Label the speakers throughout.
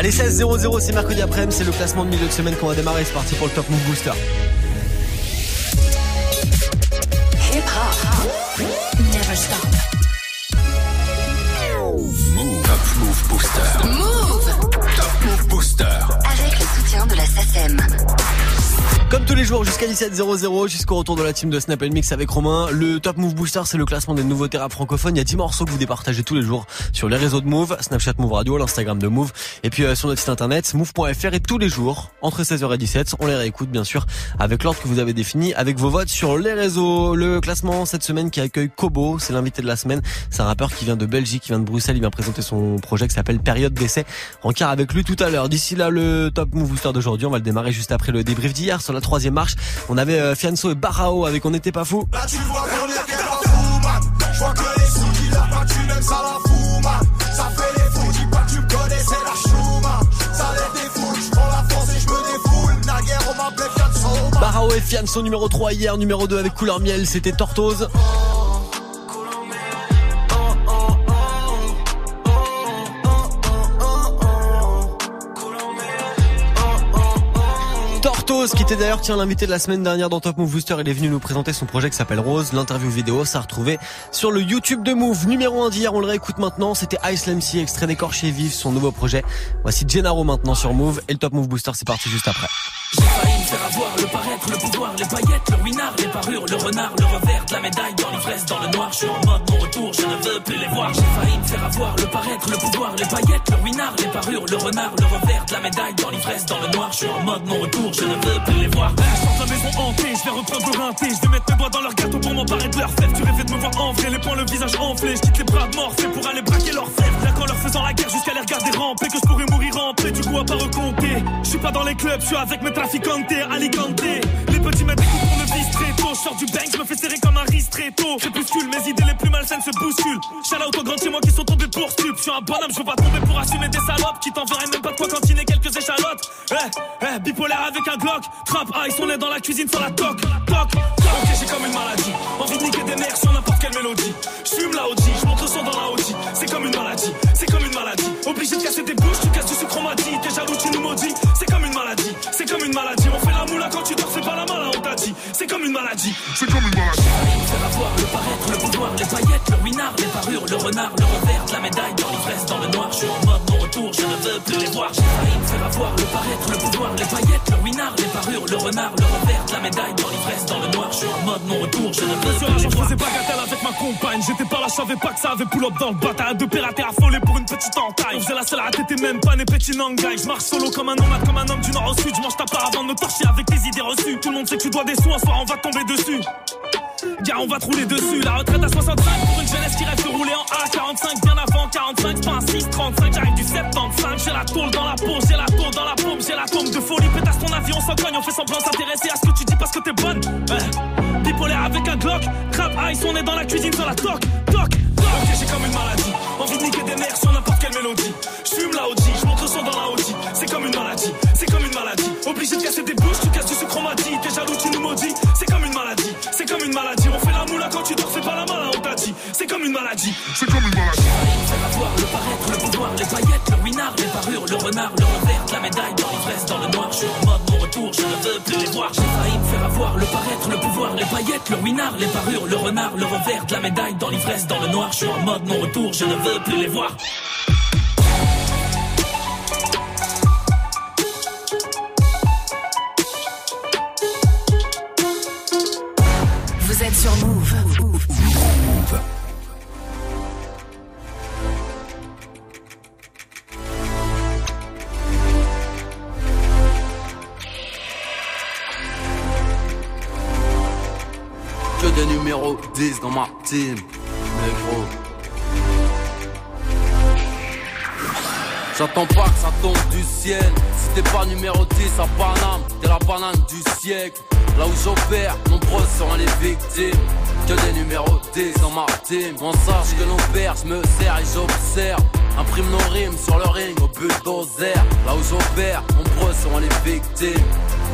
Speaker 1: Allez 16-0-0 c'est mercredi après-midi, c'est le classement de milieu de semaine qu'on va démarrer, c'est parti pour le Top Move Booster.
Speaker 2: Hip hop. Never stop.
Speaker 3: Move. Top Move Booster.
Speaker 2: Move.
Speaker 1: Comme tous les jours jusqu'à 17h00 jusqu'au retour de la team de Snap Mix avec Romain. Le Top Move Booster c'est le classement des nouveautés rap francophones. Il y a 10 morceaux que vous départagez tous les jours sur les réseaux de Move, Snapchat Move Radio, l'Instagram de Move et puis euh, sur notre site internet move.fr et tous les jours entre 16h et 17 on les réécoute bien sûr avec l'ordre que vous avez défini avec vos votes sur les réseaux. Le classement cette semaine qui accueille Kobo, c'est l'invité de la semaine. C'est un rappeur qui vient de Belgique, qui vient de Bruxelles, il vient présenter son projet qui s'appelle Période d'essai. Rencard avec lui tout à l'heure. D'ici là le Top Move Booster d'aujourd'hui, on va le démarrer juste après le débrief d'hier sur la troisième marche. On avait euh, Fianso et Barao avec On n'était pas fou.
Speaker 4: Là tu vois
Speaker 1: Barao et Fianso numéro 3 hier, numéro 2 avec Couleur Miel, c'était Tortoise. Tortoise qui était d'ailleurs tiens l'invité de la semaine dernière dans Top Move Booster, il est venu nous présenter son projet qui s'appelle Rose, l'interview vidéo, ça a retrouvé sur le YouTube de Move. Numéro 1 d'hier, on le réécoute maintenant, c'était Ice MC, extrait vif, son nouveau projet. Voici Gennaro maintenant sur Move et le Top Move Booster c'est parti juste après.
Speaker 5: Plus les voir. Je sens la maison hantée, je vais reprendre le rinté, je vais mettre mes doigts dans leur gâteau pour m'emparer de leur fève. Tu rêvais de me voir en vrai, les poings, le visage enflé, je quitte les bras morphés pour aller braquer leur fève. Là qu'en leur faisant la guerre jusqu'à les regarder ramper, que je pourrais mourir en paix, du coup à pas recompter. Je suis pas dans les clubs, je suis avec mes traficantes, Alicante. Les petits mettent des coups pour le vis très tôt. Je sors du bank, je me fais serrer comme un ristretto. Je bouscule, mes idées les plus malsaines se bousculent. Shout out aux grands chez moi qui sont tombés pour stup. Je suis un bonhomme, je veux pas tomber pour assumer des salopes qui t'enverraient même pas de quoi cantiner quelques avec un Glock. Trap ice, on est dans la cuisine sur la toc. Toc, Ok, j'ai comme une maladie. Envie de niquer des mères sur n'importe quelle mélodie. Je fume la OG, je monte le son dans la OG. C'est comme une maladie, c'est comme une maladie. Obligé de casser des bouches, tu casses du sucre, on m'a dit. T'es jaloux, tu nous maudis. C'est comme une maladie, c'est comme une maladie. On fait la moula quand tu dors, fais pas la malin, on t'a dit. C'est comme une maladie.
Speaker 4: C'est comme une maladie
Speaker 5: Me faire avoir le paraître, le pouvoir, les paillettes, le winard, les parures, le renard, le revers la médaille dans l'ivresse, dans le noir. Je suis en mode mon retour, je ne veux plus les voir. J'ai médaille dans l'ivresse, dans le noir. Je suis en mode mon retour, je ne veux les
Speaker 6: je faisais bagatelle avec ma compagne. J'étais pas là, je savais pas que ça avait pull up dans le bataille. De pirater affolé pour une petite entaille. On faisait la seule à t'étais même pas né petit nangai. Je marche solo comme un nomade, comme un homme du nord au sud. Je mange ta part avant de me torcher avec tes idées reçues. Tout le monde sait que tu dois des sous, un soir on va tomber dessus. Gars, on va te rouler dessus. La retraite à 65 pour une jeunesse qui rêve de rouler en A45. Bien avant 45, c'est pas un 635. J'arrive du 75. J'ai la tôle dans la peau, j'ai la tôle dans la paume, j'ai la tombe de folie. Pétasse on s'en cogne. On fait semblant s'intéresser à ce que tu dis parce que t'es bonne. Bipolaire avec un Glock. Trap ice, on est dans la cuisine sur la. Toc, toc. Ok, j'ai comme une maladie. Envie de niquer des mères sur n'importe quelle mélodie. Je fume la OG, le son dans la OG. C'est comme une maladie, c'est comme une maladie. Obligé de casser des bouches, tu casses du sucre, on m'a dit. T'es jaloux, tu nous maudis. C'est comme une maladie, c'est comme une maladie. On fait la moula quand tu dors, fais pas la malin, on t'a dit. C'est comme une maladie.
Speaker 4: C'est comme une maladie
Speaker 5: le paraître, le pouvoir, les paillettes, le winard, les parures, le renard, le revers la médaille dans l'ivresse, dans le noir. Je suis en mode veux plus les voir. J'ai failli me faire avoir le paraître, le pouvoir, les paillettes, le winard, les parures, le renard, le revers de la médaille dans l'ivresse, dans le noir. Je suis en mode mon retour, je ne veux plus les voir.
Speaker 7: Numéros 10 dans ma team, négro. J'attends pas que ça tombe du ciel. Si t'es pas numéro 10 à Paname, t'es la banane du siècle. Là où j'opère, nombreux sont les victimes. Que des numéros 10 dans ma team. On sache que nos pères, je me sers et j'observe. Imprime nos rimes sur le ring au bulldozer. Là où j'opère, nombreux sont les victimes.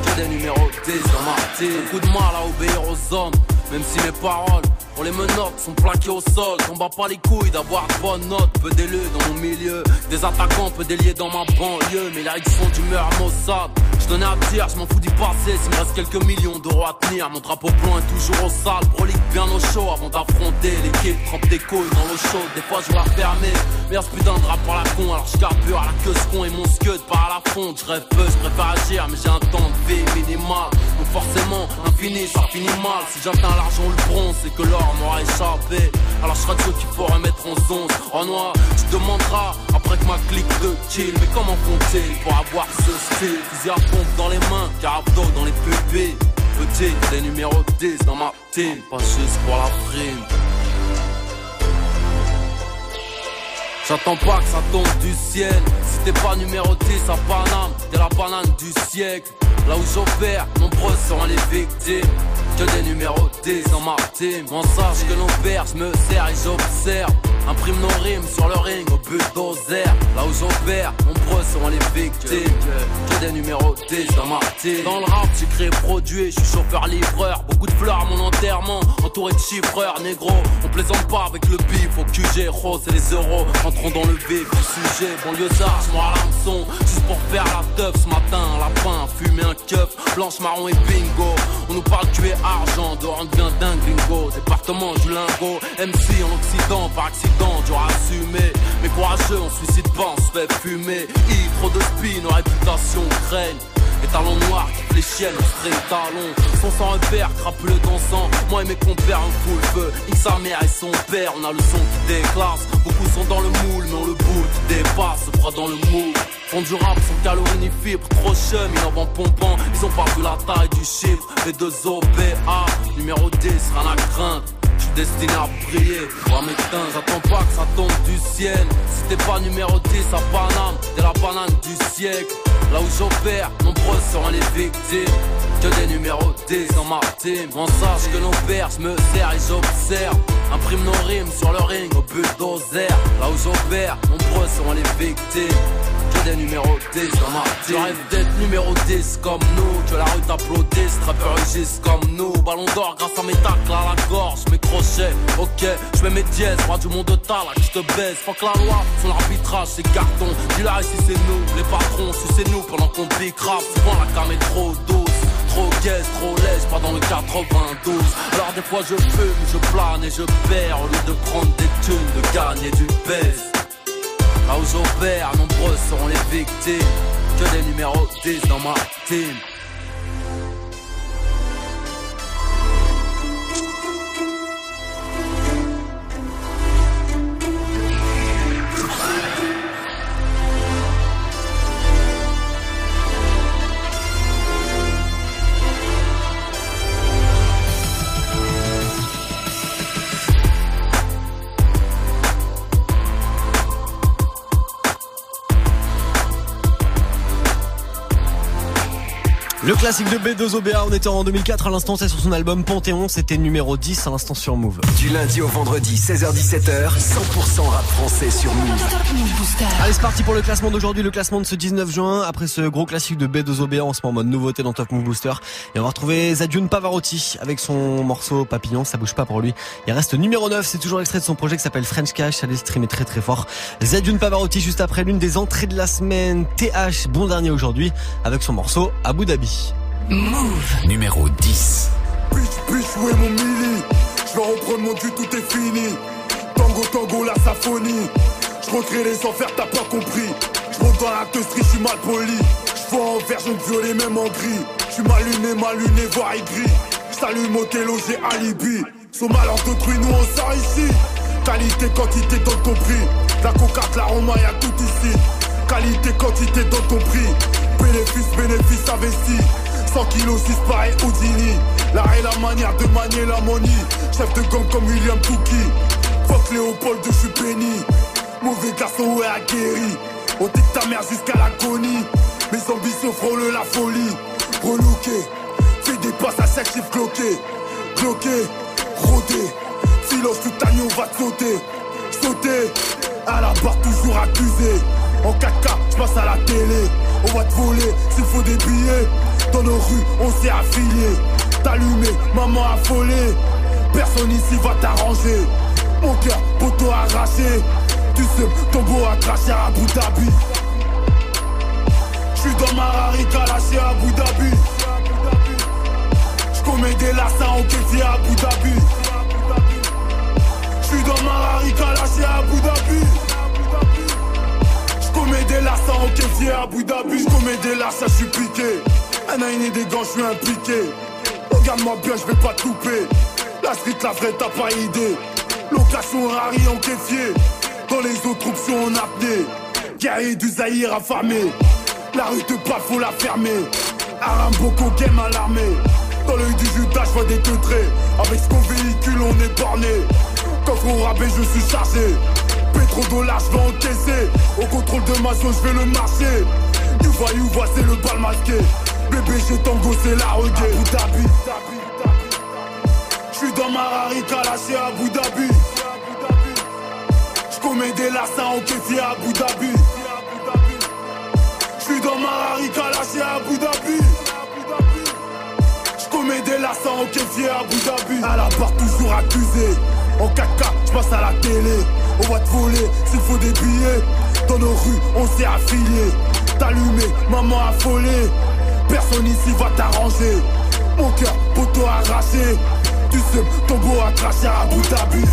Speaker 7: Que des numéros 10 dans ma team. De mal à obéir aux hommes, même si mes paroles On les menottes sont plaqués au sol. On bat pas les couilles d'avoir de bonnes notes. Peu d'élus dans mon milieu. Des attaquants, peu déliés dans ma banlieue. Mais là, ils font d'humeur maussade. Je tenais à dire, je m'en fous du passé. S'il me reste quelques millions d'euros à tenir, mon drapeau blanc est toujours au sale. Prolique bien au chaud avant d'affronter l'équipe. Trempe des couilles dans l'eau chaude. Des fois, je vois fermer. Mais ce putain de drap par la con. Alors je carbure à la queue ce con et mon scud par la fonte. Je rêve peu, je préfère agir, mais j'ai un temps de vie minimal. Donc forcément, infini, ça finit mal. Si j'atteins l'argent, le bronze, c'est que l'or m'aura échappé. Alors je serai ceux qu'il faut remettre en zone. En noir, tu demanderas après que ma clique de kill. Mais comment compter pour avoir ce style? Fusil à pompe dans les mains, carabdo dans les pupilles. Petit, des numéros 10 dans ma team, pas juste pour la prime. J'attends pas que ça tombe du ciel. Si t'es pas numéro 10 à Paname, t'es la banane du siècle. Là où j'opère, nombreux sont les victimes. Que des numéros 10 dans ma team. On sache que nos pères, je me sers et j'observe. Imprime nos rimes sur le ring au bulldozer. Là où j'opère, nombreux seront les victimes. Que des numéros 10 dans ma. Dans le rap, j'ai créé produit, je suis chauffeur-livreur. Beaucoup de fleurs à mon enterrement, entouré de chiffreurs, négro. On plaisante pas avec le bif au QG, rose et les euros. Entrons dans le vif du sujet. Banlieusard, je à l'hameçon. Juste pour faire la teuf ce matin. Lapin, fumer un keuf, blanche, marron et bingo. On nous parle tuer argent, dehors on devient dingue, bingo. Département du lingot, MC en Occident, par accident, dur à assumer. Mais courageux, on suicide pas, on se fait fumer. I, trop de spin, nos réputations craignent. Les talons noirs qui fléchiennent, string talons Son sans repère, crapuleux dansant Moi et mes compères, un full feu X sa mère et son père, on a le son qui déclasse Beaucoup sont dans le moule, mais on le boule qui dépasse Froid dans le moule Font du rap sans calories ni fibres, trop chum, ils en pompant Ils ont pas vu la taille du chiffre, les deux OBA Numéro 10, rien à craindre J'suis destiné à briller, mes teints, j'attends pas que ça tombe du ciel Si t'es pas numéro 10 à Paname, t'es la banane du siècle Là où j'opère, nombreux seront les victimes. Que des numéros 10 dans ma team. On sache que nos pères, me sers et j'observe. Imprime nos rimes sur le ring au bulldozer. Là où j'opère, nombreux seront les victimes. Que des numéros 10 dans ma team. Je rêve d'être numéro 10 comme nous. Que la rue t'applaudisse, trappeur rugissent comme nous. Ballon d'or grâce à mes tacles à la gorge, mes crochets. Ok, je mets mes dièses, roi du monde de talent, je te baise. Fuck la loi, son arbitrage, c'est carton. Dis-là ici c'est nous, les patrons, c'est nous pendant qu'on bicrape. Souvent la cam est trop douce. Trop gaze, trop lèche, pas dans le 92 Alors des fois je fume, je plane et je perds Au lieu de prendre des thunes, de gagner du baisse Là où j'opère, nombreux seront les victimes. Que des numéros 10 dans ma team
Speaker 1: Le classique de B2OBA, on était en 2004 à l'instant, c'est sur son album Panthéon, c'était numéro 10 à l'instant sur Move.
Speaker 3: Du lundi au vendredi, 16h17h, 100% rap français sur Move.
Speaker 1: Allez, c'est parti pour le classement d'aujourd'hui, le classement de ce 19 juin, après ce gros classique de B2OBA, en ce moment en mode nouveauté dans Top Move Booster. Et on va retrouver Zadune Pavarotti avec son morceau Papillon, ça bouge pas pour lui. Il reste numéro 9, c'est toujours extrait de son projet qui s'appelle French Cash, ça streamer très très fort. Zadune Pavarotti juste après l'une des entrées de la semaine, TH, bon dernier aujourd'hui, avec son morceau Abu Dhabi.
Speaker 2: Move.
Speaker 3: Numéro 10.
Speaker 8: Bitch, bitch, où est mon mili Je vais reprendre mon dû, tout est fini. Tango, tango, la symphonie. Je recrée les enfers, t'as pas compris. Je monte dans la teustrie, je suis mal poli. Je vois en vert, jaune, violet, même en gris. Je suis mal luné, mal luné, voire aigri. J'allume au télo, j'ai alibi. Son malheur d'autrui, nous on sort ici. Qualité, quantité, dans ton prix. La coca, la roma, y'a tout ici. Qualité, quantité, dans ton prix. Bénéfice, bénéfice investi. 100 kilos, 6 pareil Houdini. L'art et la manière de manier la money. Chef de gang comme William Touki. Fuck Léopold, je suis béni. Mauvais garçon, ouais, aguerri. On dit ta mère jusqu'à l'agonie. Mes ambitions frôlent la folie. Relooké, fais des passes à 7 chiffres bloqués. Bloqué, rodé. Filos, tout agneau va te sauter. Sauter, à la barre toujours accusé. En 4K, je passe à la télé. On va te voler s'il faut des billets. Dans nos rues, on s'est affilié. T'allumé, maman affolée. Personne ici va t'arranger. Mon cœur, poteau arraché. Tu sais, ton beau a craché à Abu Dhabi. J'suis dans ma rarica lâché à Abu Dhabi. J'commets des lassins en kéfier à Abu Dhabi. J'suis dans ma rarica lâché à Abu Dhabi. Des lassins en kéfier à Abu Dhabi. J'commets des lassins, j'suis piqué. Un et des gants, j'suis impliqué. Regarde-moi bien, j'vais pas te couper. La street, la vraie, t'as pas idée. Location rari en kéfier. Dans les autres options en apnée. Guerrier du Zahir affamé. La rue de pas, faut la fermer. Aram Boko game à l'armée. Dans l'œil du Judas, je vois des teutrés. Avec ce qu'on véhicule, on est borné. Coffre au rabais, je suis chargé. Pétrodollar, je vais encaisser. Au contrôle de ma zone, je vais le marcher. You vois, you vois, c'est le bal masqué. Bébé, j'ai tango, c'est la reggae. Abu Dhabi. J'suis dans ma rarica lâché à Abu Dhabi. J'commets des lassins en kéfier à Abu Dhabi. J'suis dans ma rarica lâché à Abu Dhabi. J'commets des lassins en kéfier à Abu Dhabi. À la barre toujours accusé. En 4K, j'passe à la télé. On va te voler s'il faut des billets. Dans nos rues, on s'est affilié. T'allumé, maman affolée. Personne ici va t'arranger. Mon cœur, poteau arraché. Tu sais, ton beau a craché à Abu Dhabi.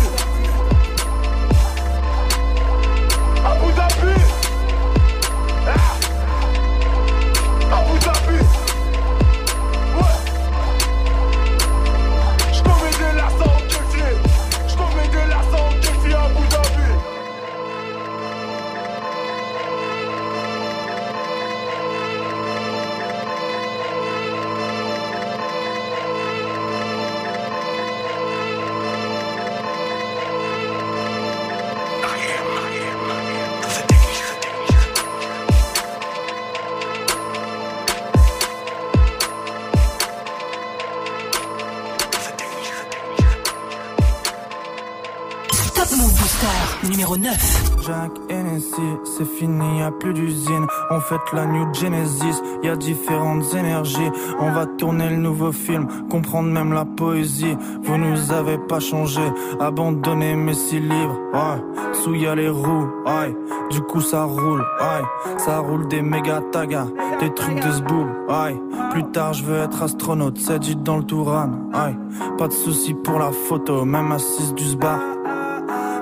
Speaker 9: C'est fini, y a plus d'usine. On fête la New Genesis, y a différentes énergies. On va tourner le nouveau film, comprendre même la poésie. Vous nous avez pas changé, abandonné mes six livres. Ouais, sous les roues, ouais. Du coup ça roule, ouais. Ça roule des méga tagas, des trucs de zboob, ouais. Plus tard je veux être astronaute, c'est dit dans le Touran, ouais. Pas de soucis pour la photo, même assise du sbar.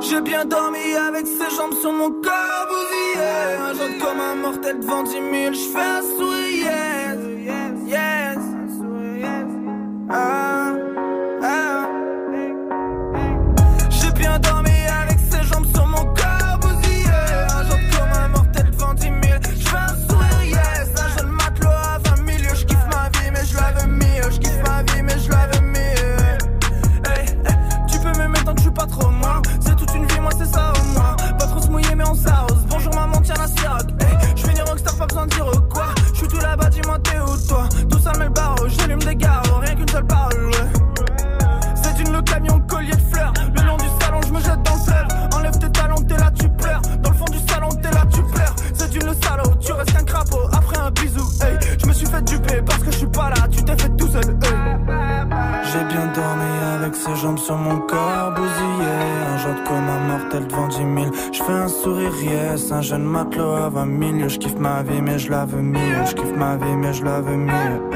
Speaker 9: J'ai bien dormi avec ses jambes sur mon corps bousillé Un jour comme un mortel devant 10 000 J'fais un sourire. Yes, yes. Ah. Je la veux mieux Je kiffe ma vie mais je la veux mieux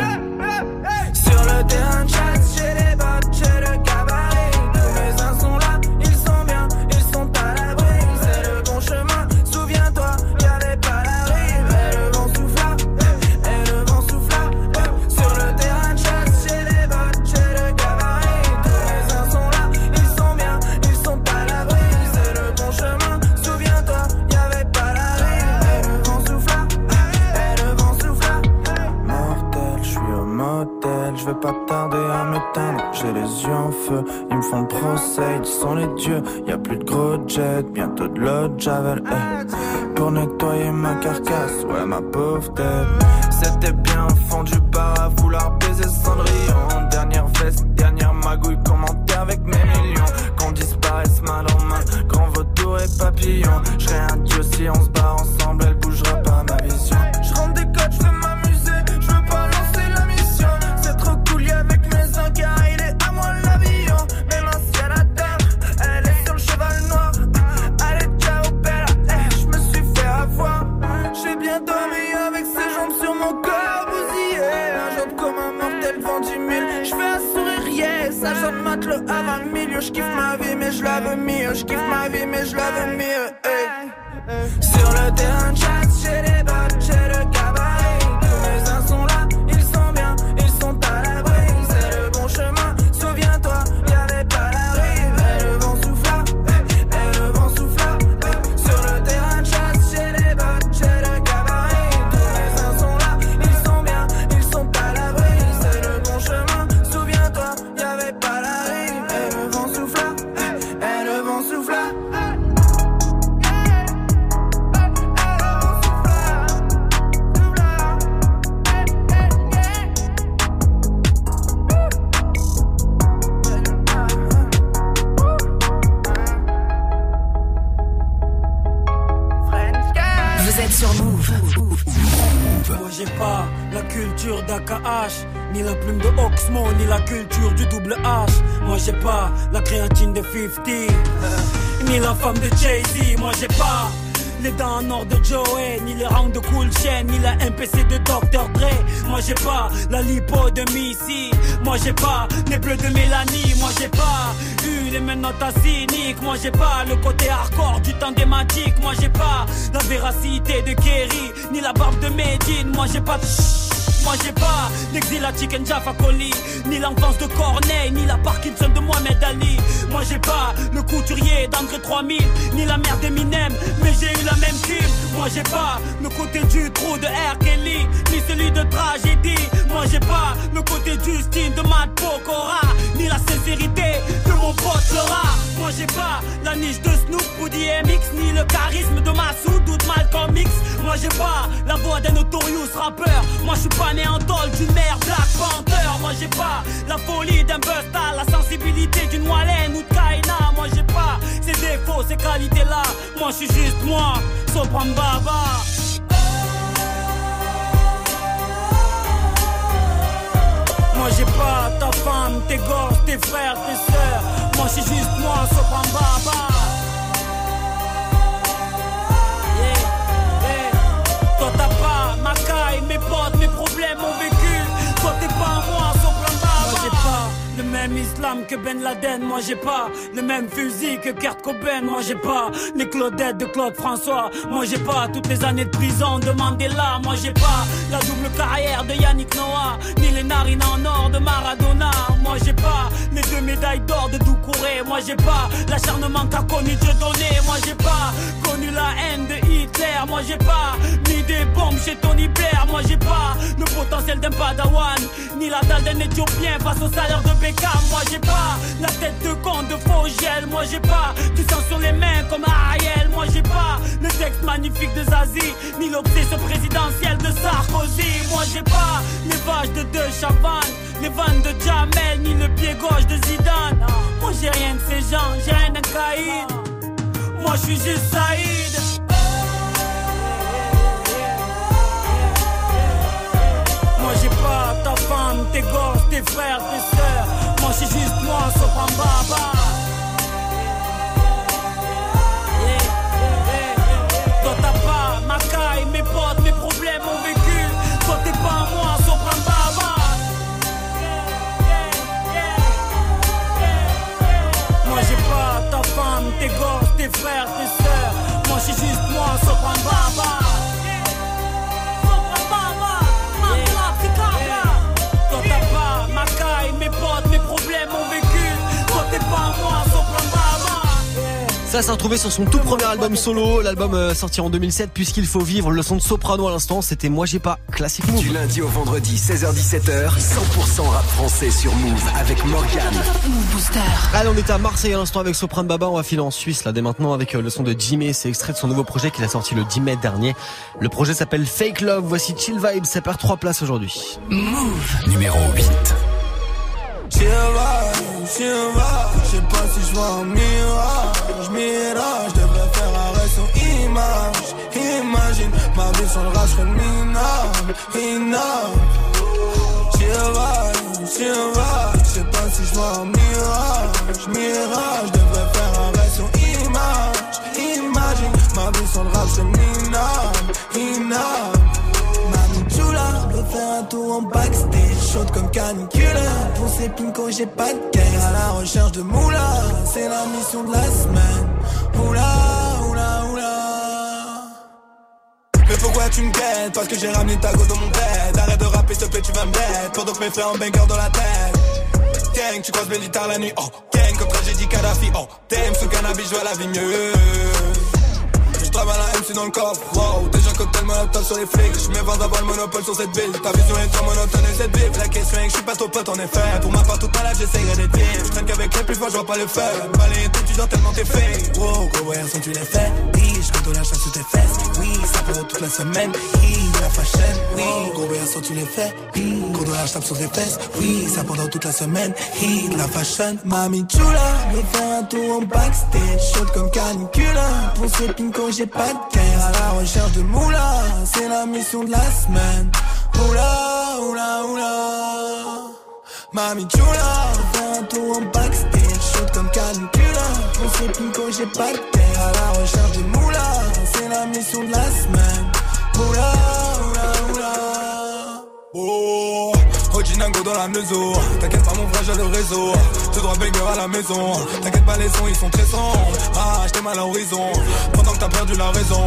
Speaker 9: en dix mille. Je un sourire, yeah, ça chante matelot à 20 milieu. Je ma vie, mais je la veux mieux. Je ma vie, mais je la veux mieux. Hey. Sur le terrain, chat, j'ai les bottes, j'ai le
Speaker 10: créatine de 50, euh, ni la femme de Jay-Z. Moi j'ai pas les dents en or de Joey, ni les rangs de Cool Chain, ni la MPC de Dr. Dre. Moi j'ai pas la lipo de Missy. Moi j'ai pas les bleus de Mélanie. Moi j'ai pas eu les mêmes notes à cyniques. Moi j'ai pas le côté hardcore du temps des matiques. Moi j'ai pas la véracité de Kerry, ni la barbe de Medine. Moi j'ai pas de moi j'ai pas l'exil à Chicken Jaffa Coli. Ni l'enfance de Corneille Ni la Parkinson de Mohamed Ali. Moi j'ai pas le couturier d'André 3000 Ni la mère d'Eminem Mais j'ai eu la même team. Moi j'ai pas le côté du trou de R. Kelly Ni celui de tragédie. Moi j'ai pas le côté Justine de Matt Pokora Ni la sincérité de mon pote Laura. Moi j'ai pas la niche de Snoop ou DMX Ni le charisme de Massoud ou de Malcolm X Moi j'ai pas la voix d'un notorious rappeur. Moi je suis pas né d'une mère Black Panther. Moi j'ai pas la folie d'un Busta La sensibilité d'une Wallen ou de Kaina. Moi j'ai pas ces défauts, ces qualités là Moi je suis juste moi, Sopran Baba. Moi j'ai pas ta femme, tes gosses, tes frères, tes sœurs. Moi je suis juste moi, Sopran Baba même islam que Ben Laden. Moi j'ai pas le même fusil que Kurt Cobain. Moi j'ai pas les Claudettes de Claude François. Moi j'ai pas toutes les années de prison de Mandela. Moi j'ai pas la double carrière de Yannick Noah Ni les narines en or de Maradona. Moi j'ai pas les deux médailles d'or de Doucouré. Moi j'ai pas l'acharnement qu'a connu Dieu donné. Moi j'ai pas connu la haine de Hitler. Moi j'ai pas mis des bombes chez Tony Blair. Moi j'ai pas le potentiel d'un padawan Ni la dalle d'un éthiopien face au salaire de Beckham Moi j'ai pas la tête de con de Fogel. Moi j'ai pas du sang sur les mains comme Ariel. Moi j'ai pas le texte magnifique de Zazie Ni l'obsession présidentielle de Sarkozy. Moi j'ai pas les vaches de De Chavannes les vannes de Jamel, ni le pied gauche de Zidane. Moi j'ai rien de ces gens, j'ai rien d'un Moi je suis juste Saïd Moi j'ai pas ta femme, tes gosses, tes frères, tes sœurs. Moi c'est juste moi, Sopran Baba. Toi t'as pas ma caille, mes potes, mes problèmes, mon vécu. Toi t'es pas moi, Sopran Baba. Moi j'ai pas ta femme, tes gosses, tes frères, tes sœurs. Moi c'est juste moi, Sopran Baba.
Speaker 1: Ça s'est retrouvé sur son tout premier album solo, l'album euh, sorti en 2007, puisqu'il faut vivre. Le son de soprano à l'instant, c'était Moi j'ai pas, classique move.
Speaker 3: Du lundi au vendredi, 16h17h, 100% rap français sur Move avec Morgan.
Speaker 2: Move Booster.
Speaker 1: Allez, on était à Marseille à l'instant avec Soprano Baba, on va filer en Suisse là dès maintenant avec euh, le son de Jimmy, c'est extrait de son nouveau projet qu'il a sorti le 10 mai dernier. Le projet s'appelle Fake Love, voici Chill Vibes, ça perd 3 places aujourd'hui.
Speaker 2: Move.
Speaker 3: Numéro 8.
Speaker 9: Chill vibe. Je sais pas si je vois un mirage, mirage. Je devrais faire arrêt sur image. Imagine ma vie sur le rap, je serais minable, chill vibe. Je sais pas si je vois un mirage, mirage. Je devrais faire arrêt sur image. Imagine ma vie sur le rap, je minable, minable. Mamie Chula, je veux faire un tour en backstage, comme caniculaire. Pour ces pinko, j'ai pas de caisse. À la recherche de moula, c'est la mission de la semaine. Oula, oula, oula.
Speaker 4: Mais pourquoi tu me guettes? Parce que j'ai ramené ta go dans mon bed Arrête de rapper s'il te plaît tu vas me mettre Pendant que mes frères en banger dans la tête Gang tu croises mes tard la nuit Oh gang comme tragédie Kadhafi Oh t'aimes sous cannabis je vois la vie mieux je travaille la MC dans le coffre, wow Déjà cocktail molotov sur les flics m'évente d'avoir le monopole sur cette ville. Ta vision est trop monotone et cette ville La question est que je suis pas ton pote en effet. Pour ma part toute ma life j'essayerai d'être bien. Je traîne qu'avec les plus forts je vois pas le faire Balayer tout tu dors tellement t'es fait.
Speaker 9: Wow, gros ouais, sans tu les Bitch, quand on la chasse sous tes fesses. Oui, peut toute la semaine de la fashion Oui, gros ouais, sans tu les fais. Quand on la chasse sur tes fesses. Oui, ça pendant toute la semaine de la fashion. Mami chula, me faire un tour en backstage. Chaude comme canicula Pour ce pinko j'ai pas de caisse. À la recherche de moula C'est la mission de la semaine. Oula, oula, oula. Mami chula, faire un tour en backstage. Chaude comme canicula Pour ce pinko j'ai pas de caisse. À la recherche de moula C'est la mission de la semaine. Oula, oula, oula.
Speaker 4: Oh, T'inquiète pas mon frère j'ai le réseau. Tout droit banger à la maison. T'inquiète pas les sons ils sont très sombres Ah j'étais mal à l'horizon. Pendant que t'as perdu la raison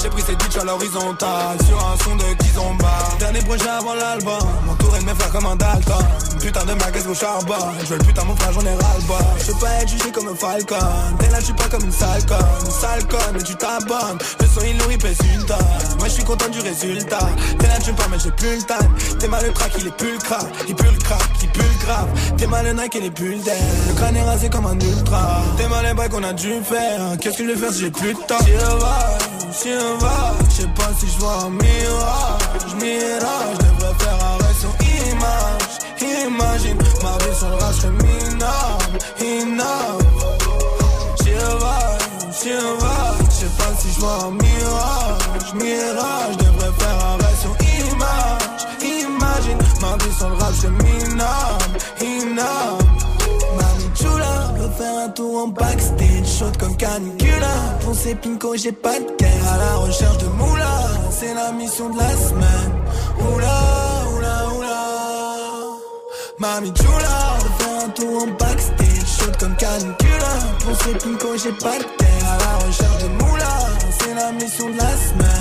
Speaker 4: J'ai pris cette bitch à l'horizontale. Sur un son de Kizomba Dernier projet avant l'album. M'entourer de mes frères comme un Dalton. Putain de ma caisse au charbon. Je le putain mon frère j'en ai ras Je veux pas être jugé comme un falcon. T'es là je suis pas comme une sale Une mais tu t'abonnes Le son il nourrit pèse une tonne. Moi je suis content du résultat. T'es là tu me mais j'ai plus le temps T'es mal le crack il est plus le crack Il pue le crack il pue le grave. T'es mal le Nike et les bulles d'air. Le crâne est rasé comme un ultra. T'es mal les qu'on a dû faire. Qu'est-ce que je vais faire si j'ai plus de temps? Si on va, si on va Je sais pas si je vois un mirage. Mirage, je devrais faire arrêt sur image. Imagine ma vie sur le rap serait minable. Inable Si on va, si on va Je sais pas si je vois un mirage. Mirage, sur le rap Mami chula, veut faire un tour en backstage Chaude comme canicula. Ces pinko j'ai pas de caisse À la recherche de moula. C'est la mission de la semaine. Oula, oula, oula. Mami chula, veut faire un tour en backstage Chaude comme canicula. Ces pinko j'ai pas de caisse À la recherche de moula. C'est la mission de la semaine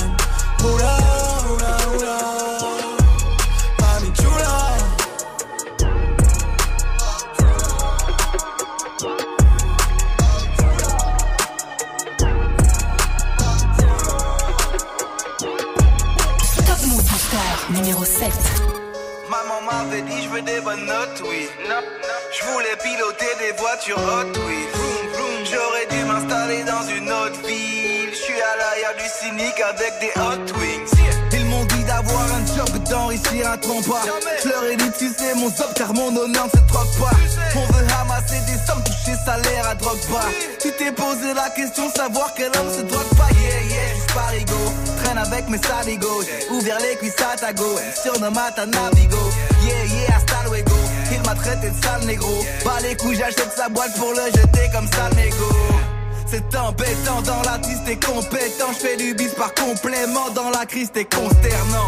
Speaker 11: je des bonnes notes, oui. Je voulais piloter des voitures hot, oui. J'aurais dû m'installer dans une autre ville. Je suis à l'arrière du cynique avec des hot wings. Ils m'ont dit d'avoir un job, d'enrichir un trompa. Je leur ai dit tu sais mon job car mon honneur ne se troque pas. On veut ramasser des sommes, toucher salaire à drogue pas. Tu t'es posé la question, savoir quel homme se drogue pas. Yeah, yeah, juste parigo. Traîne avec mes saligos. Ouvert les cuisses à ta go. Surnomme à ta navigo. M'a traité de sale négro. Pas les couilles, j'achète sa boîte pour le jeter comme sale négo. C'est embêtant dans la triste compétent. Je fais du bis par complément. Dans la crise, t'es consternant.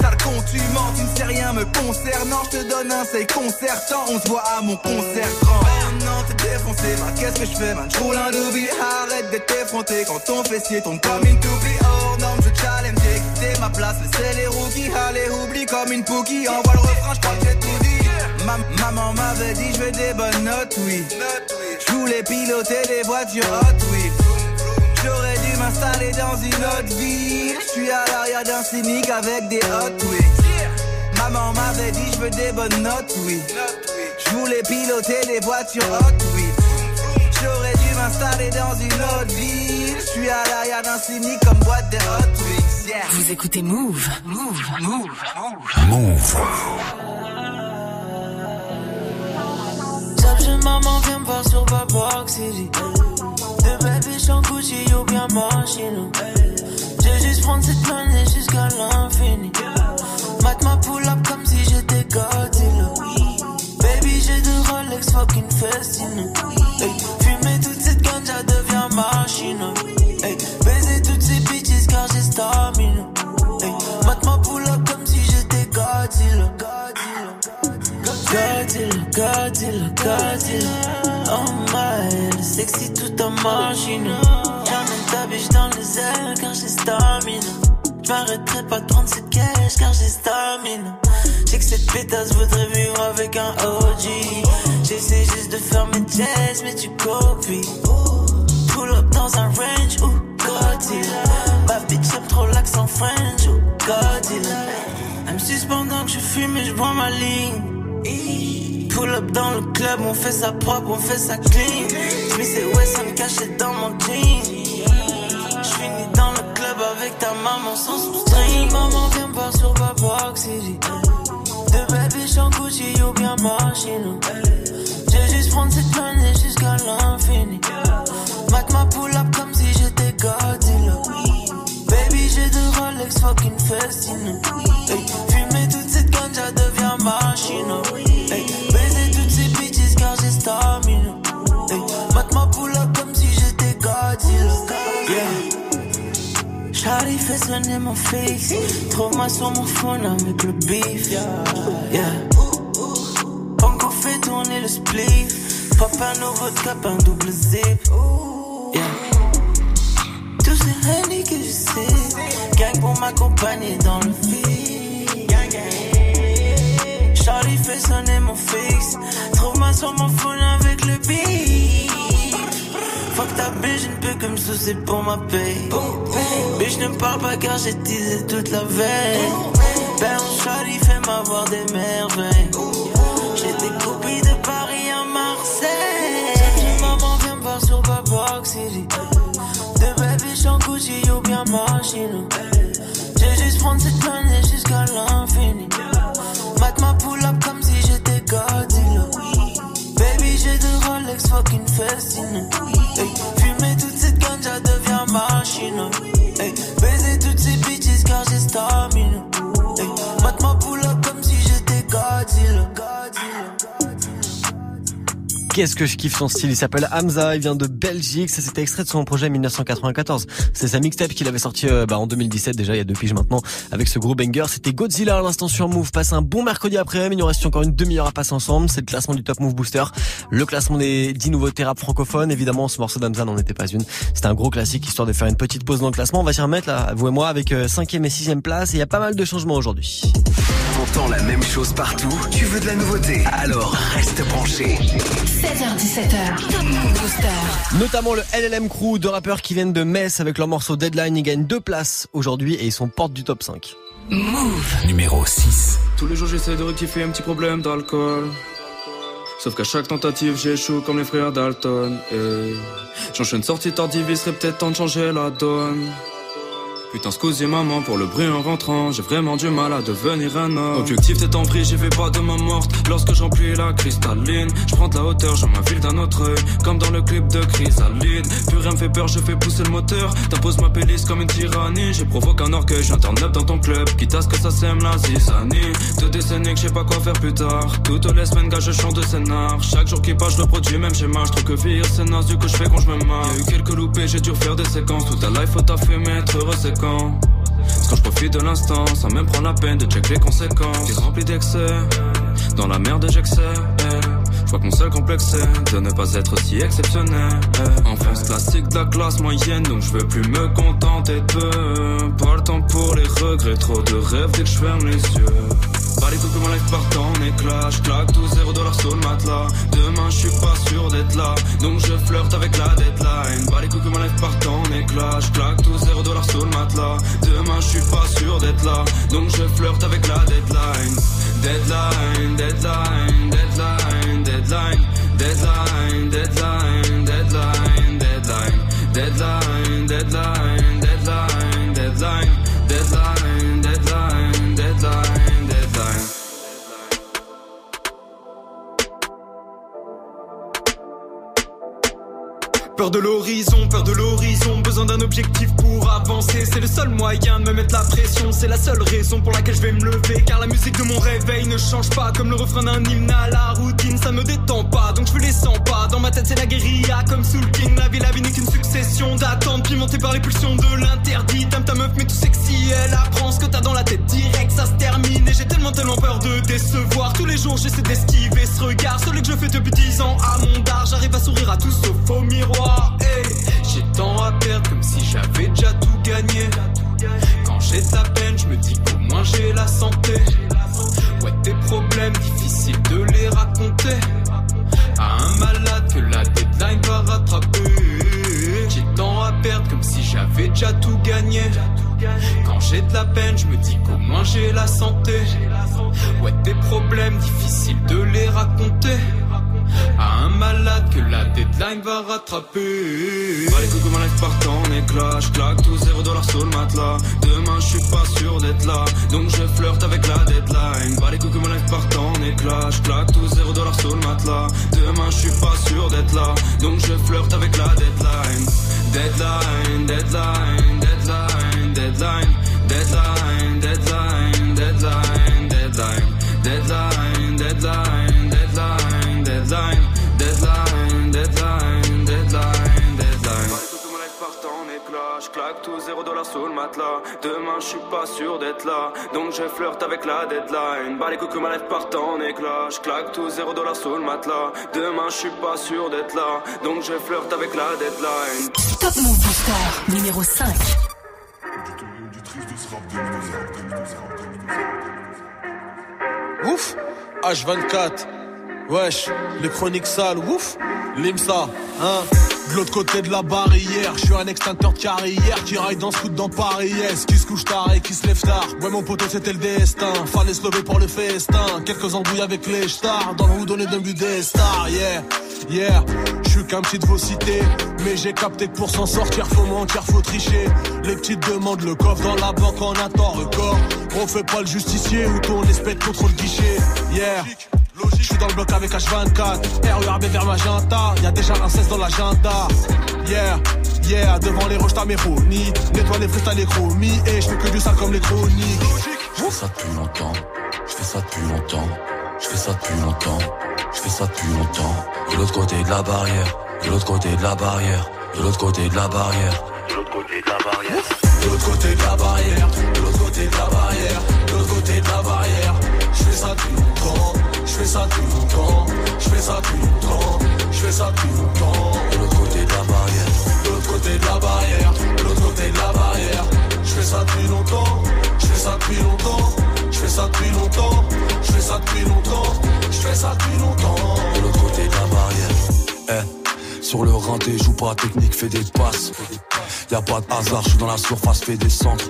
Speaker 11: Sale con, tu mens, tu ne sais rien me concernant. Je te donne un c'est concertant. On se voit à mon concert grand. Oh non, t'es défoncé, man. Qu'est-ce que je fais, man? J'roule un doobie, arrête d'être effronté. Quand ton fessier tombe comme une toupie. Hors norme, je challenge, j'ai quitté ma place. Laissez les rookies, allez, oublie comme une pookie. Envoie le refrain, j'crois Ma- maman m'avait dit, je veux des bonnes notes, oui. Je voulais piloter des voitures hot, oui. J'aurais dû m'installer dans une autre ville. Je suis à l'arrière d'un cynique avec des hot wings. Maman m'avait dit je veux des bonnes notes, oui. Je voulais piloter des voitures hot, oui. J'aurais dû m'installer dans une autre ville. Je suis à l'arrière d'un cynique comme boîte de hot. Yeah.
Speaker 2: Vous écoutez Move. Move. Move.
Speaker 3: Move.
Speaker 12: Maman, viens me voir sur Babok City. De baby, j'suis en Gucci ou bien Moschino. J'ai juste prendre cette monnaie jusqu'à l'infini. Mat ma pull up comme si j'étais Godzilla. Baby, j'ai deux Rolex fucking Festino. Hey, fumer toute cette ganja devient machine. Godzilla. Godzilla. Oh my, sexy toute en machine. J'amène ta biche dans les airs car j'ai stamina. J'm'arrêterai pas de prendre cette cash car j'ai stamina. J'ai que cette pétasse voudrait vivre avec un OG. J'essaie juste de faire mes jazz, mais tu copies. Pull up dans un range, ou Godzilla. Ma bitch aime trop l'accent French, ou Godzilla. Elle me suce pendant que je fume et je vois ma ligne. Pull up dans le club, on fait ça propre, on fait ça clean. J'mets c'est ouais, ça me cachait dans mon jean. J'finis dans le club avec ta maman sans string. Maman vient me voir sur Babox City. De bébé j'en Gucci ou bien machine. J'ai juste prendre cette planète jusqu'à l'infini. Mac ma pull up comme si j'étais Godzilla. Baby j'ai deux Rolex fucking festine. Hey, fumer toute cette ganja devient machine. Charlie fait sonner mon fixe. Trouve-moi sur mon phone avec le beef. Yeah. Pongo fait tourner le spliff. Pop un nouveau cap, un double zip. Yeah. Tous ces que je sais. Gang pour m'accompagner dans le feed. Charlie fait sonner mon fixe. Trouve-moi sur mon phone Bitch, je ne peux que me soucier pour ma paye. Bitch, ne me parle pas car j'ai teasé toute la veille. Ben, Charlie fait m'avoir des merveilles. J'ai des copies de Paris à Marseille. Maman vient me voir sur Babox City. De bébé, j'en Gucci ou bien machine. J'ai juste prendre cette planète jusqu'à l'infini. Mac ma pull up comme si j'étais Godzilla. Baby, j'ai deux Rolex fucking festine. Hey, fall
Speaker 1: Qu'est-ce que je kiffe son style? Il s'appelle Hamza, il vient de Belgique. Ça, c'était extrait de son projet 1994. C'est sa mixtape qu'il avait sorti euh, bah, en 2017, déjà il y a deux piges maintenant, avec ce gros banger. C'était Godzilla à l'instant sur Move. Passe un bon mercredi après-midi. Il nous reste encore une demi-heure à passer ensemble. C'est le classement du Top Move Booster. Le classement des 10 nouveautés rap francophones. Évidemment, ce morceau d'Hamza n'en était pas une. C'était un gros classique, histoire de faire une petite pause dans le classement. On va s'y remettre là, vous et moi, avec 5 et 6 place. Il y a pas mal de changements aujourd'hui.
Speaker 3: T'entends la même chose partout Tu veux de la nouveauté? Alors reste branché.
Speaker 2: 16h17h. Top Move Booster.
Speaker 1: Notamment le LLM Crew, deux rappeurs qui viennent de Metz avec leur morceau Deadline. Ils gagnent deux places aujourd'hui et ils sont porte du top 5.
Speaker 2: Move.
Speaker 3: Numéro 6.
Speaker 13: Tous les jours j'essaie de rectifier un petit problème d'alcool. Sauf qu'à chaque tentative j'échoue comme les frères Dalton. Et j'enchaîne sortie tardive, il serait peut-être temps de changer la donne. Putain, excusez maman pour le bruit en rentrant. J'ai vraiment du mal à devenir un homme. Objectif t'es en pris, j'y vais pas de ma morte. Lorsque j'emplis la cristalline, je prends de la hauteur, je m'infile d'un autre œil. Comme dans le clip de Chrysaline. Plus rien me fait peur, je fais pousser le moteur. T'imposes ma playlist comme une tyrannie. Je provoque un orgueil, neuf dans ton club. Quitte à ce que ça sème la zizanie. Deux décennies que je sais pas quoi faire plus tard. Toutes les semaines, gars, je chante de scénar. Chaque jour qui passe, je reproduis même schéma. Je trouve que vieillir c'est naze, du coup je fais quand je me marre. Y'a eu quelques loupés, j'ai dû refaire des séquences. Toute ta life, faut t'affumer, être heureux, Parce quand je profite de l'instant, sans même prendre la peine de check les conséquences. T'es rempli d'excès, dans la merde j'excès. Je vois que mon seul complexe de ne pas être si exceptionnel. Enfance classique de la classe moyenne, donc je veux plus me contenter de peu. Pas le temps pour les regrets, trop de rêves dès que je ferme les yeux les coups que mon life part en éclat. Je claque tout zéro dollar sur le matelas. Demain, je suis pas sûr d'être là. Donc je flirte avec la deadline. Bah les que mon life part en éclat. Je claque tout zéro dollar sur le matelas. Demain, je suis pas sûr d'être là. Donc je flirte avec la deadline. Deadline, deadline, deadline, deadline. Deadline, deadline, deadline, deadline. Deadline, deadline, deadline, deadline.
Speaker 14: Peur de l'horizon, peur de l'horizon, besoin d'un objectif pour avancer. C'est le seul moyen de me mettre la pression, c'est la seule raison pour laquelle je vais me lever. Car la musique de mon réveil ne change pas comme le refrain d'un hymne à la routine, ça me détend pas, donc je les sens pas. Dans ma tête c'est la guérilla comme Soul King, la vie, la vie n'est qu'une succession d'attentes pimentées par les pulsions de l'interdit. T'aimes ta meuf mais tout sexy, elle apprend ce que t'as dans la tête direct, ça se termine. Et j'ai tellement tellement peur de décevoir. Tous les jours j'essaie d'esquiver ce regard, celui que je fais depuis 10 ans j'ai tant à perdre comme si j'avais déjà tout
Speaker 13: gagné. Quand j'ai de la peine, je me dis qu'au moins j'ai la santé. Ouais, tes problèmes, difficile de les raconter. À un malade que la deadline va rattraper. J'ai tant à perdre comme si j'avais déjà tout gagné. Quand j'ai de la peine, je me dis qu'au moins j'ai la santé. Ouais, tes problèmes, difficile de les raconter. Un malade que la deadline va rattraper. Bah les coups ma life part en éclat. Je claque tout 0 dollars sur le matelas. Demain je suis pas sûr d'être là. Donc je flirte avec la deadline. Bah les coups ma life part en éclat. Je claque tout 0 dollars sur le matelas. Demain je suis pas sûr d'être là. Donc je flirte avec la. Deadline, deadline, deadline, deadline, deadline, deadline, 0 dollars sous le matelas. Demain, je suis pas sûr d'être là. Donc, je flirte avec la deadline. Bah, les coucou, ma life part en éclat. Je claque tout 0 dollars sous le matelas. Demain, je suis pas sûr d'être là. Donc, je flirte avec la deadline.
Speaker 2: Top Move Booster numéro 5.
Speaker 15: Ouf H24 Wesh, les chroniques sales, ouf Limsa, hein De l'autre côté de la barrière, je suis un extincteur de carrière Qui raille dans ce dans Paris, yes Qui se couche tard et qui se lève tard. Ouais mon poteau c'était le destin. Fallait se lever pour le festin. Quelques embrouilles avec les stars. Dans le roue donné d'un but des stars, yeah Yeah, je suis qu'un petit de vos cités Mais j'ai capté que pour s'en sortir faut mentir, faut tricher. Les petites demandent le coffre dans la banque en attend record. On fait pas le justicier ou ton espèce contre le guichet Yeah je suis dans le bloc avec H24 RERB vers Magenta Y'a déjà un 16 dans l'agenda. Yeah, yeah Devant les roches t'as mes chronies Nettoie les freestyles les chromies. Et je fais que du sale comme les chroniques.
Speaker 16: Je fais ça depuis longtemps. Je fais ça depuis longtemps. Je fais ça depuis longtemps. Je fais ça depuis longtemps. De l'autre côté de la barrière. De l'autre côté de la barrière. De l'autre côté de la barrière. De l'autre côté de la barrière.
Speaker 15: De l'autre côté de la barrière. De l'autre côté de la barrière. De l'autre côté de la barrière. Je ça depuis longtemps je fais ça depuis longtemps, je fais ça depuis longtemps, je fais ça depuis longtemps.
Speaker 16: De l'autre côté de la barrière,
Speaker 15: de l'autre côté de la barrière, de l'autre côté de la barrière. Je fais ça depuis longtemps, je fais ça depuis longtemps, je fais ça depuis longtemps, je fais ça depuis longtemps, je fais ça depuis longtemps.
Speaker 16: De l'autre côté de la barrière, eh. Sur le rinté, joue pas technique, fais des passes. Y'a pas de hasard, je dans la surface, fais des centres.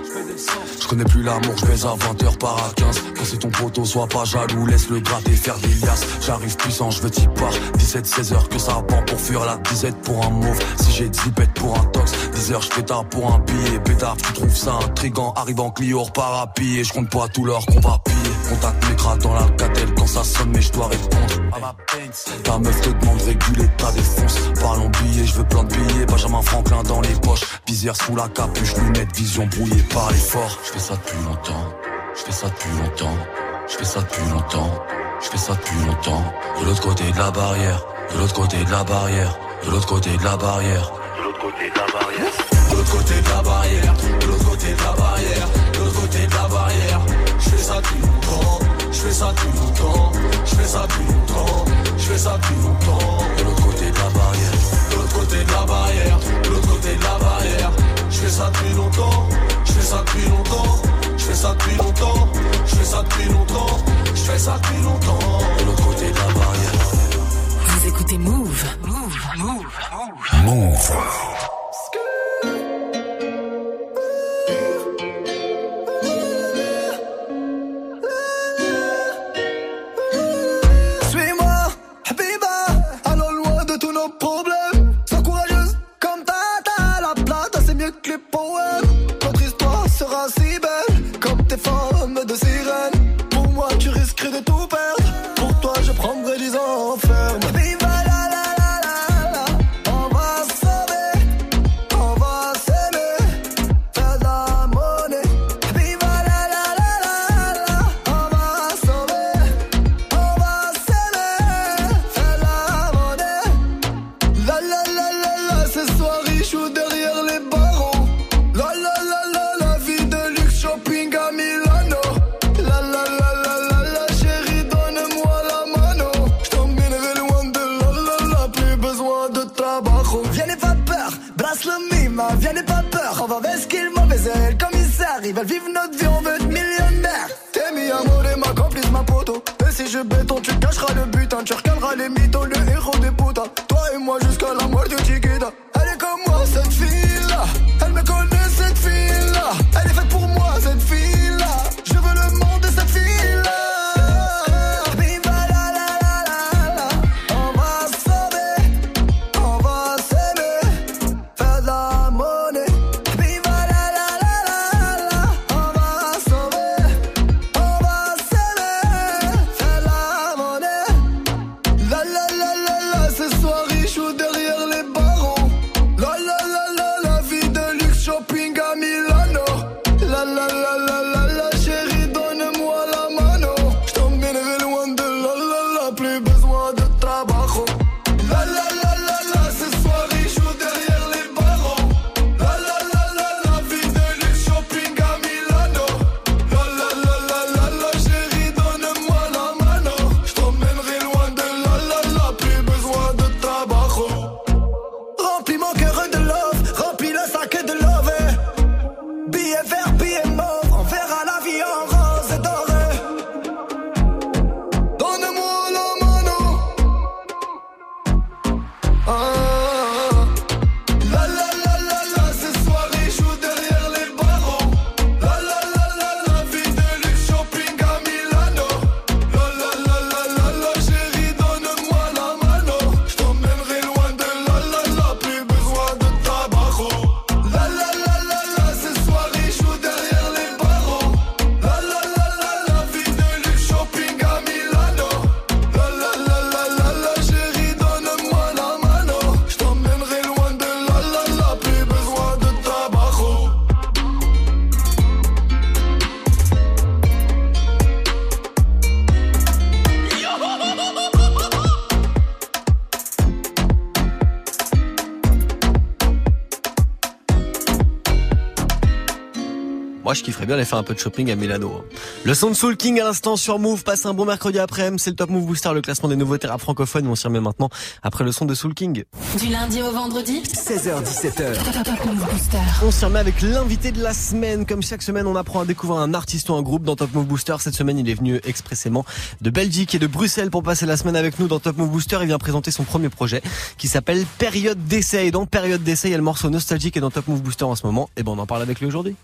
Speaker 16: Je connais plus l'amour, je baise à 20h par à 15 Quand c'est ton poteau, sois pas jaloux, laisse le gratter faire des liasses. J'arrive puissant, je veux t'y part 17-16 heures que ça pend pour fuir la disette pour un mauve. Si j'ai 10 bêtes pour un tox 10 heures je pétard pour un billet. Pétard, tu trouves ça intrigant Arrive en Clio, repars à Je compte pas tout l'heure qu'on va piller. Contact mes gras dans la catelle quand ça sonne mais je dois répondre Ta meuf te demande réguler ta défonce Parlons billets, je veux plein de billets. Benjamin Franklin dans les poches. Visière sous la capuche, lunettes, vision brouillée par l'effort fais ça depuis longtemps, je fais ça depuis longtemps, je fais ça depuis longtemps, je fais ça depuis longtemps. De l'autre côté de la barrière, de l'autre côté de la barrière, de l'autre côté de la barrière, de l'autre côté de la barrière.
Speaker 15: De l'autre côté de la barrière, de l'autre côté de la barrière, de l'autre côté de la barrière. Je fais ça depuis longtemps, je fais ça depuis longtemps, je fais ça depuis longtemps, je fais ça depuis longtemps.
Speaker 16: De l'autre côté de la barrière,
Speaker 15: de l'autre côté de la barrière, fais ça depuis longtemps, je fais ça depuis longtemps, je fais ça depuis longtemps, je fais ça depuis longtemps, je fais ça depuis longtemps.
Speaker 16: De l'autre côté de la barrière.
Speaker 2: Vous écoutez Move. Move. Move.
Speaker 16: Move.
Speaker 17: Suis-moi,
Speaker 1: Bien aller faire un peu de shopping à Milano. hein. Le son de Soul King à l'instant sur Move. Passe un bon mercredi après-midi. C'est le Top Move Booster, le classement des nouveaux rap francophones. On s'y remet maintenant après le son de Soul King.
Speaker 2: Du lundi au vendredi
Speaker 3: 16h17h.
Speaker 2: Top Move Booster.
Speaker 1: On s'y remet avec l'invité de la semaine. Comme chaque semaine, on apprend à découvrir un artiste ou un groupe dans Top Move Booster. Cette semaine, il est venu expressément de Belgique et de Bruxelles pour passer la semaine avec nous dans Top Move Booster. Il vient présenter son premier projet qui s'appelle Période d'essai. Et dans Période d'essai, il y a le morceau nostalgique et dans Top Move Booster en ce moment. Et ben, on en parle avec lui aujourd'hui.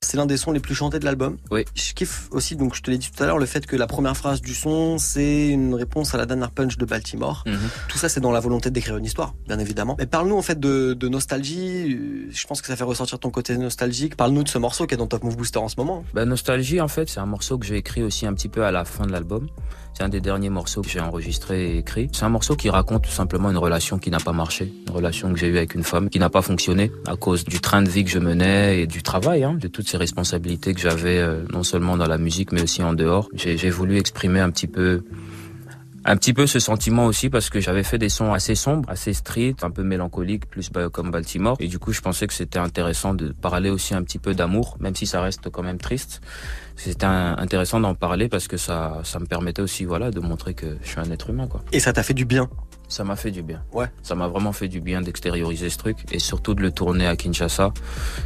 Speaker 1: C'est l'un des sons les plus chantés de l'album.
Speaker 18: Oui.
Speaker 1: Je kiffe aussi, donc je te l'ai dit tout à l'heure, le fait que la première phrase du son, c'est une réponse à la dernière punch de Baltimore.
Speaker 18: Mhm.
Speaker 1: Tout ça, c'est dans la volonté d'écrire une histoire, bien évidemment. Mais parle-nous en fait de, de nostalgie. Euh, Je pense que ça fait ressortir ton côté nostalgique. Parle-nous de ce morceau qui est dans Top Move Booster en ce moment.
Speaker 18: Bah, Nostalgie, en fait, c'est un morceau que j'ai écrit aussi un petit peu à la fin de l'album. C'est un des derniers morceaux que j'ai enregistré et écrit. C'est un morceau qui raconte tout simplement une relation qui n'a pas marché, une relation que j'ai eue avec une femme qui n'a pas fonctionné à cause du train de vie que je menais et du travail, hein, de toutes ces responsabilités que j'avais euh, non seulement dans la musique mais aussi en dehors. J'ai voulu exprimer un petit peu un petit peu ce sentiment aussi parce que j'avais fait des sons assez sombres, assez street, un peu mélancoliques, plus comme Baltimore. Et du coup, je pensais que c'était intéressant de parler aussi un petit peu d'amour, même si ça reste quand même triste. C'était intéressant d'en parler parce que ça, ça me permettait aussi, voilà, de montrer que je suis un être humain, quoi.
Speaker 1: Et ça t'a fait du bien?
Speaker 18: Ça m'a fait du bien.
Speaker 1: Ouais.
Speaker 18: Ça m'a vraiment fait du bien d'extérioriser ce truc et surtout de le tourner à Kinshasa.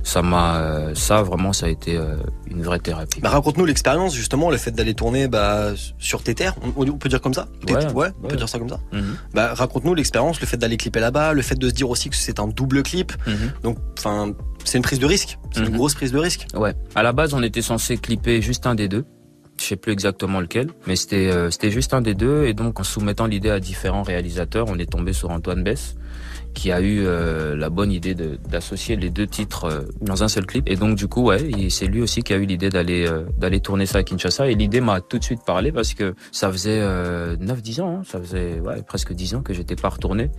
Speaker 18: Ça m'a, euh, ça vraiment, ça a été euh, une vraie thérapie.
Speaker 1: Bah, raconte-nous l'expérience, justement, le fait d'aller tourner bah, sur tes terres. On, on peut dire comme ça? Tes-
Speaker 18: Ouais,
Speaker 1: on peut
Speaker 18: ouais.
Speaker 1: dire ça comme ça?
Speaker 18: Mhm.
Speaker 1: Bah, raconte-nous l'expérience, le fait d'aller clipper là-bas, le fait de se dire aussi que c'est un double clip.
Speaker 18: Mhm.
Speaker 1: Donc, enfin, c'est une prise de risque. C'est une
Speaker 18: Mhm.
Speaker 1: grosse prise de risque.
Speaker 18: Ouais. À la base, on était censé clipper juste un des deux. Je sais plus exactement lequel, mais c'était euh, c'était juste un des deux. Et donc, en soumettant l'idée à différents réalisateurs, on est tombé sur Antoine Bess, qui a eu euh, la bonne idée de- d'associer les deux titres euh, dans un seul clip. Et donc, du coup, ouais, c'est lui aussi qui a eu l'idée d'aller euh, d'aller tourner ça à Kinshasa. Et l'idée m'a tout de suite parlé parce que ça faisait euh, 9-10 ans, hein. ça faisait ouais, presque 10 ans que j'étais pas retourné.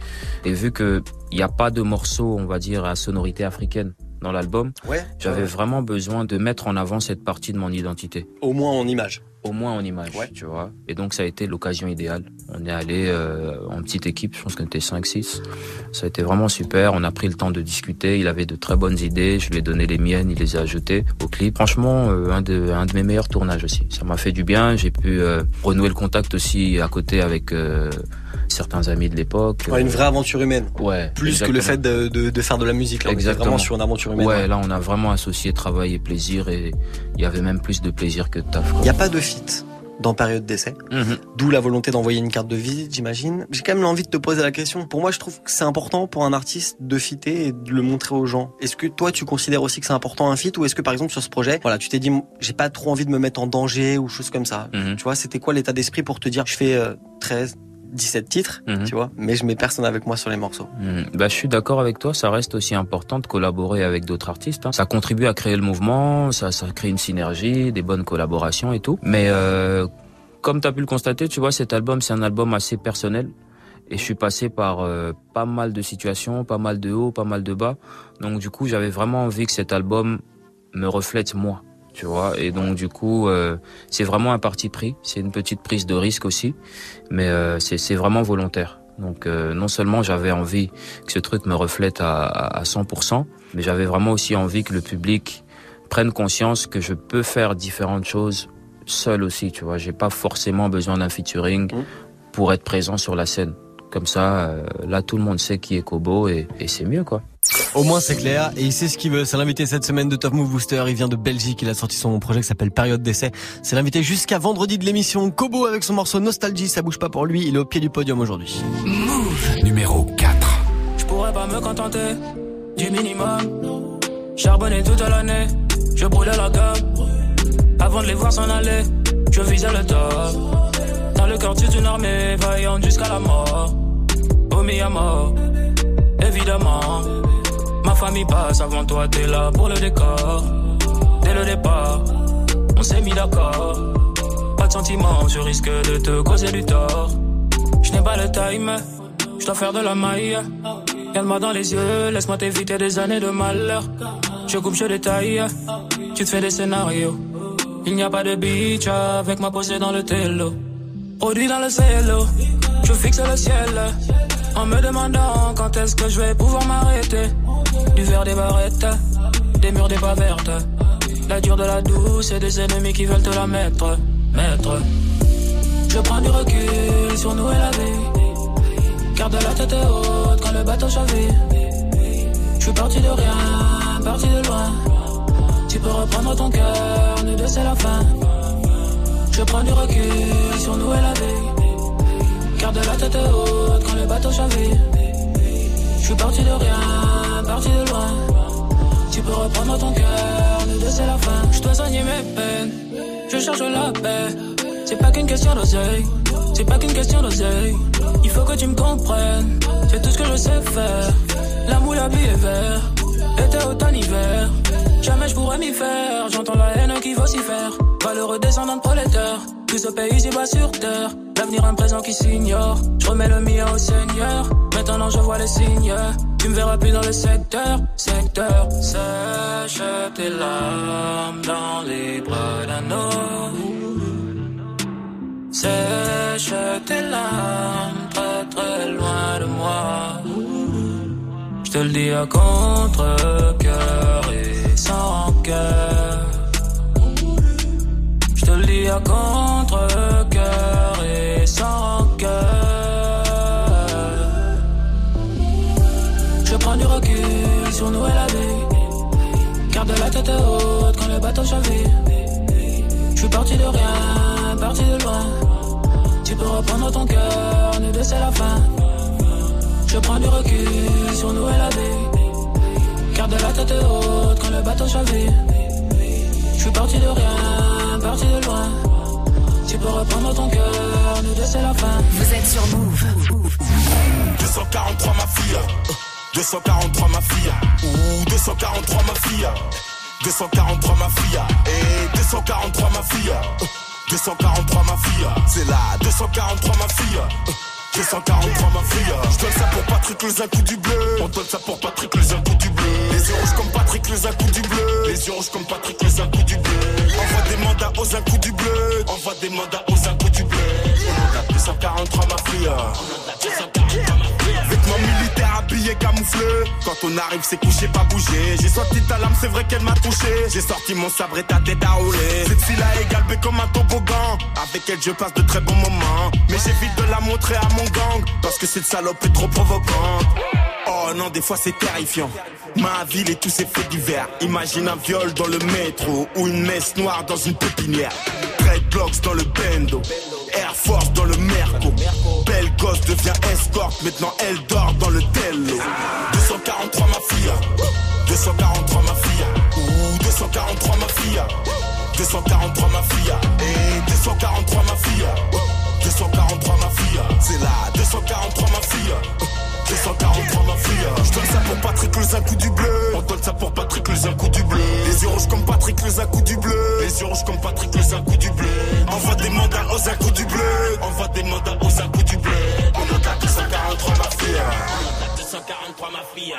Speaker 18: Et vu que il n'y a pas de morceau, on va dire, à sonorité africaine dans l'album,
Speaker 1: Ouais.
Speaker 18: j'avais
Speaker 1: Ouais.
Speaker 18: vraiment besoin de mettre en avant cette partie de mon identité.
Speaker 1: Au moins en image.
Speaker 18: Au moins en image, tu vois. Et donc ça a été l'occasion idéale. On est allé euh, en petite équipe, je pense qu'on était 5-6. Ça a été vraiment super. On a pris le temps de discuter. Il avait de très bonnes idées. Je lui ai donné les miennes. Il les a ajoutées au clip. Franchement, euh, un, de, un de mes meilleurs tournages aussi. Ça m'a fait du bien. J'ai pu euh, renouer le contact aussi à côté avec... euh, certains amis de l'époque.
Speaker 1: Ouais, une vraie aventure humaine.
Speaker 18: Ouais.
Speaker 1: Plus que le fait de, de, de, faire de la musique. Là, on était
Speaker 18: Exactement.
Speaker 1: vraiment sur une aventure humaine.
Speaker 18: Ouais, là on a vraiment associé travail et plaisir et il y avait même plus de plaisir que de taf.
Speaker 1: Il n'y a pas de fit dans période d'essai.
Speaker 18: Mhm.
Speaker 1: D'où la volonté d'envoyer une carte de visite, j'imagine. J'ai quand même l'envie de te poser la question. Pour moi, je trouve que c'est important pour un artiste de fitter et de le montrer aux gens. Est-ce que toi, tu considères aussi que c'est important un fit ou est-ce que par exemple sur ce projet, voilà, tu t'es dit, j'ai pas trop envie de me mettre en danger ou choses comme ça.
Speaker 18: Mhm.
Speaker 1: Tu vois, c'était quoi l'état d'esprit pour te dire, je fais euh, 13, 17 titres,
Speaker 18: Mhm.
Speaker 1: tu vois, mais je mets personne avec moi sur les morceaux.
Speaker 18: Mhm. Bah, je suis d'accord avec toi, ça reste aussi important de collaborer avec d'autres artistes. hein. Ça contribue à créer le mouvement, ça, ça crée une synergie, des bonnes collaborations et tout. Mais euh, comme tu as pu le constater, tu vois, cet album, c'est un album assez personnel. Et je suis passé par euh, pas mal de situations, pas mal de hauts, pas mal de bas. Donc du coup, j'avais vraiment envie que cet album me reflète moi, tu vois. Et donc du coup, euh, c'est vraiment un parti pris. C'est une petite prise de risque aussi, mais euh, c'est vraiment volontaire. Donc euh, non seulement j'avais envie que ce truc me reflète à, à à 100%, mais j'avais vraiment aussi envie que le public prenne conscience que je peux faire différentes choses seul aussi, tu vois. J'ai pas forcément besoin d'un featuring pour être présent sur la scène. Comme ça, euh, là, tout le monde sait qui est Kobo et, et c'est mieux, quoi.
Speaker 1: Au moins c'est clair et il sait ce qu'il veut. C'est l'invité cette semaine de Top Move Booster. Il vient de Belgique. Il a sorti son projet qui s'appelle Période d'essai. C'est l'invité jusqu'à vendredi de l'émission. Kobo avec son morceau Nostalgie. Ça bouge pas pour lui. Il est au pied du podium aujourd'hui.
Speaker 19: Numéro 4.
Speaker 20: Je pourrais pas me contenter du minimum. Charbonner toute l'année, je brûlais la gamme. Avant de les voir s'en aller, je visais le top. Dans le quartier d'une armée, vaillante jusqu'à la mort. Au à mort, évidemment. Famille passe avant toi, t'es là pour le décor. Dès le départ, on s'est mis d'accord. Pas de sentiments, je risque de te causer du tort. Je n'ai pas le time, je dois faire de la maille. Regarde-moi dans les yeux, laisse-moi t'éviter des années de malheur. Je coupe, je détaille, tu te fais des scénarios. Il n'y a pas de beach avec ma posée dans le télo. Produit dans le cielo, je fixe le ciel. En me demandant quand est-ce que je vais pouvoir m'arrêter. Du verre des barrettes, des murs des pas vertes. La dure de la douce et des ennemis qui veulent te la mettre. Mettre. Je prends du recul sur nous et la vie. Garde la tête haute quand le bateau chavire. Je suis parti de rien, parti de loin. Tu peux reprendre ton cœur, nous deux c'est la fin. Je prends du recul sur nous et la vie. Garde la tête haute quand le bateau chavire. Je suis parti de rien, parti de loin. Tu peux reprendre ton cœur, nous deux c'est la fin. Je dois soigner mes peines, je cherche la paix. C'est pas qu'une question d'oseille, c'est pas qu'une question d'oseille. Il faut que tu me comprennes, c'est tout ce que je sais faire. L'amour, la vie est vert, été, automne, hiver. Jamais je pourrais m'y faire, j'entends la haine qui faire. Valeureux descendant de prolétaire, tout ce pays ici bas sur terre. L'avenir, un présent qui s'ignore. Je remets le mien au Seigneur. Maintenant, je vois les signes. Tu me verras plus dans le secteur, secteur. Sèche tes larmes dans les bras d'un homme. Sèche tes larmes très très loin de moi. Je te le dis à contre-cœur et sans cœur. Contre-cœur et sans. Je prends du recul sur nous et la vie. Garde la tête haute quand le bateau chavire. Je suis parti de rien, parti de loin. Tu peux reprendre ton cœur, nous deux la fin. Je prends du recul sur nous et la vie. Garde la tête haute quand le bateau chavire. Je suis parti de rien, parti de loin. Tu peux reprendre ton cœur, nous deux c'est la fin.
Speaker 2: Vous êtes sur Move.
Speaker 21: 243 ma fille. 243 ma fille. Ouh, 243 ma fille. 243 ma fille. Et 243 ma fille. 243 ma fille. C'est là, 243 ma fille. 243 ma fille. Je donne ça pour Patrick les un coup du bleu. On donne ça pour Patrick les un coup du bleu. Les yeux rouges comme Patrick les un coup du bleu. Les yeux rouges comme Patrick les un coup du bleu. Envoie des mandats aux un coup du bleu. Envoie des mandats aux un coup du bleu. On a 243 ma fille. Vêtements militaires habillés camouflé. Quand on arrive, c'est couché, pas bouger. J'ai sorti ta lame, c'est vrai qu'elle m'a touché. J'ai sorti mon sabre et ta tête à rouler. Cette fille-là est galbée comme un toboggan. Avec elle, je passe de très bons moments. Mais j'évite de la montrer à mon gang. Parce que cette salope est trop provocante. Oh non, des fois c'est terrifiant. Ma ville et tous ses faits divers. Imagine un viol dans le métro ou une messe noire dans une pépinière. Dreadlocks dans le bendo. Air Force dans le devient escorte, maintenant elle dort dans le Tello. 243 ma fille. 243 ma fille. Ouh, 243 ma fille. 243 ma fille. Et 243 ma fille. 243 ma fille. C'est là, 243 ma fille. 243 ma fille Je donne ça pour Patrick le un du bleu On donne ça pour Patrick le un coup du bleu Les yeux rouges comme Patrick le un du bleu Les yeux rouges comme Patrick le un du bleu Envoie des mandats aux un coup du 243 ma fille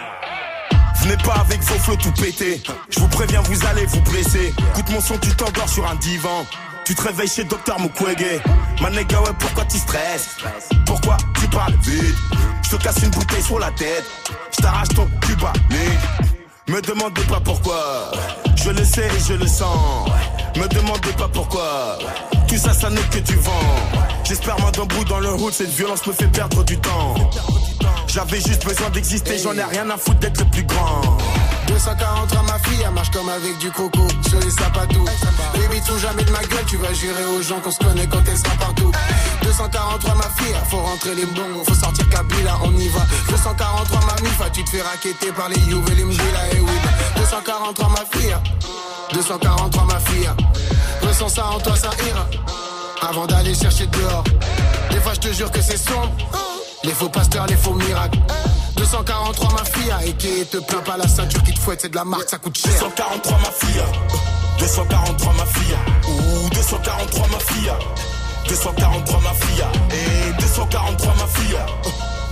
Speaker 21: Venez pas avec vos flots tout pété. Je vous préviens, vous allez vous blesser. Écoute mon son, tu t'endors sur un divan. Tu te réveilles chez Docteur Mukwege. Manéga, ouais, pourquoi tu stresses? Pourquoi tu parles vite? Je te casse une bouteille sur la tête. Je t'arrache ton cuba, Me demandez pas pourquoi. Je le sais et je le sens. Me demandez pas pourquoi. Tout ça, ça n'est que du vent. J'espère moi d'un bout dans le route, cette violence me fait perdre du temps. J'avais juste besoin d'exister, j'en ai rien à foutre d'être le plus grand.
Speaker 22: 243 ma fille, elle marche comme avec du coco sur les sapatous. Baby, tout jamais de ma gueule, tu vas jurer aux gens qu'on se connaît quand elle sera partout. 243 ma fille, faut rentrer les bons, faut sortir Kabila, on y va. 243 ma mifa, tu te fais raqueter par les Youves et les et oui. 243 ma fille, 243 ma fille. Ressens ça en toi, ça ira. Avant d'aller chercher dehors. Des fois, je te jure que c'est sombre. Les faux pasteurs, les faux miracles. 243 ma fille, et qui te plaint pas la ceinture qui te fouette, c'est de la marque, ça coûte cher.
Speaker 21: 243 ma fille, 243 ma fille, ouh 243 ma fille, 243 ma fille, et 243 ma fille,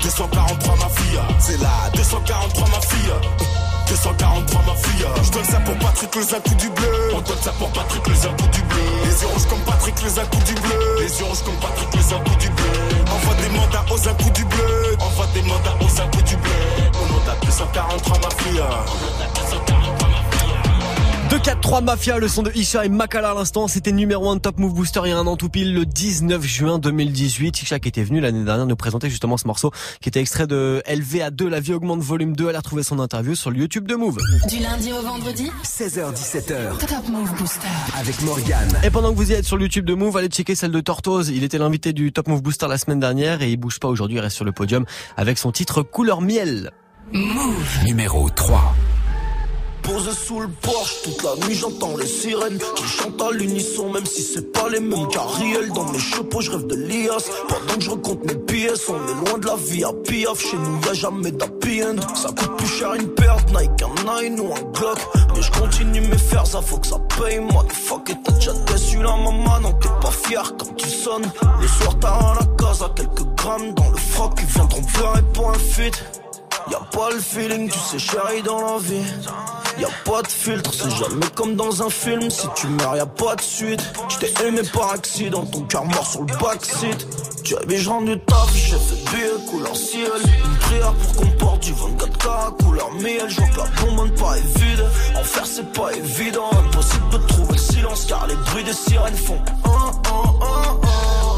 Speaker 21: 243 ma fille, c'est là, 243 ma fille. 243 ma fille. Je donne ça pour Patrick le coup du bleu. On donne ça pour Patrick le coup du bleu. Les yeux rouges comme Patrick le coup du bleu. Les yeux rouges comme Patrick le coup du bleu. Envoie des mandats aux coups du bleu. Envoie des mandats aux coups du bleu. On monte à 243 ma fille.
Speaker 1: 2-4-3 Mafia, le son de Isha et Makala à l'instant, c'était numéro 1 de Top Move Booster il y a un an tout pile, le 19 juin 2018. Isha qui était venu l'année dernière nous présenter justement ce morceau qui était extrait de LVA2, La vie augmente volume 2. Elle a retrouvé son interview sur le YouTube de Move.
Speaker 2: Du lundi au vendredi
Speaker 3: 16h17h.
Speaker 2: Top Move Booster.
Speaker 3: Avec Morgane.
Speaker 1: Et pendant que vous y êtes sur le YouTube de Move, allez checker celle de Tortoise. Il était l'invité du Top Move Booster la semaine dernière et il bouge pas aujourd'hui, il reste sur le podium avec son titre Couleur Miel.
Speaker 2: Move.
Speaker 3: Numéro 3.
Speaker 23: Posé sous le porche, toute la nuit j'entends les sirènes qui chantent à l'unisson, même si c'est pas les mêmes carriels. Dans mes chapeaux, je rêve de l'IAS. Pendant que je recompte mes pièces, on est loin de la vie à piaf. Chez nous, y'a jamais d'happy end. Ça coûte plus cher une perte, Nike, un Nine ou un Glock. Mais je continue mes fers, ça faut que ça paye. Moi, fuck, et t'as déjà déçu la maman, non, t'es pas fier quand tu sonnes. Le soir, t'as à la case à quelques grammes dans le froc. Ils viendront pleurer pour un feat. Y'a pas le feeling, tu sais, chérie, dans la vie. Y'a pas de filtre, c'est jamais comme dans un film. Si tu meurs, y'a pas de suite. J't'ai aimé par accident, ton cœur mort sur le backseat. Tu avais rendu ta vie, j'ai fait billet couleur ciel. Une prière pour qu'on porte du 24K couleur miel. Je vois que la bombe est vide. En faire, c'est pas évident. Impossible de trouver le silence car les bruits des sirènes font. un, un, un,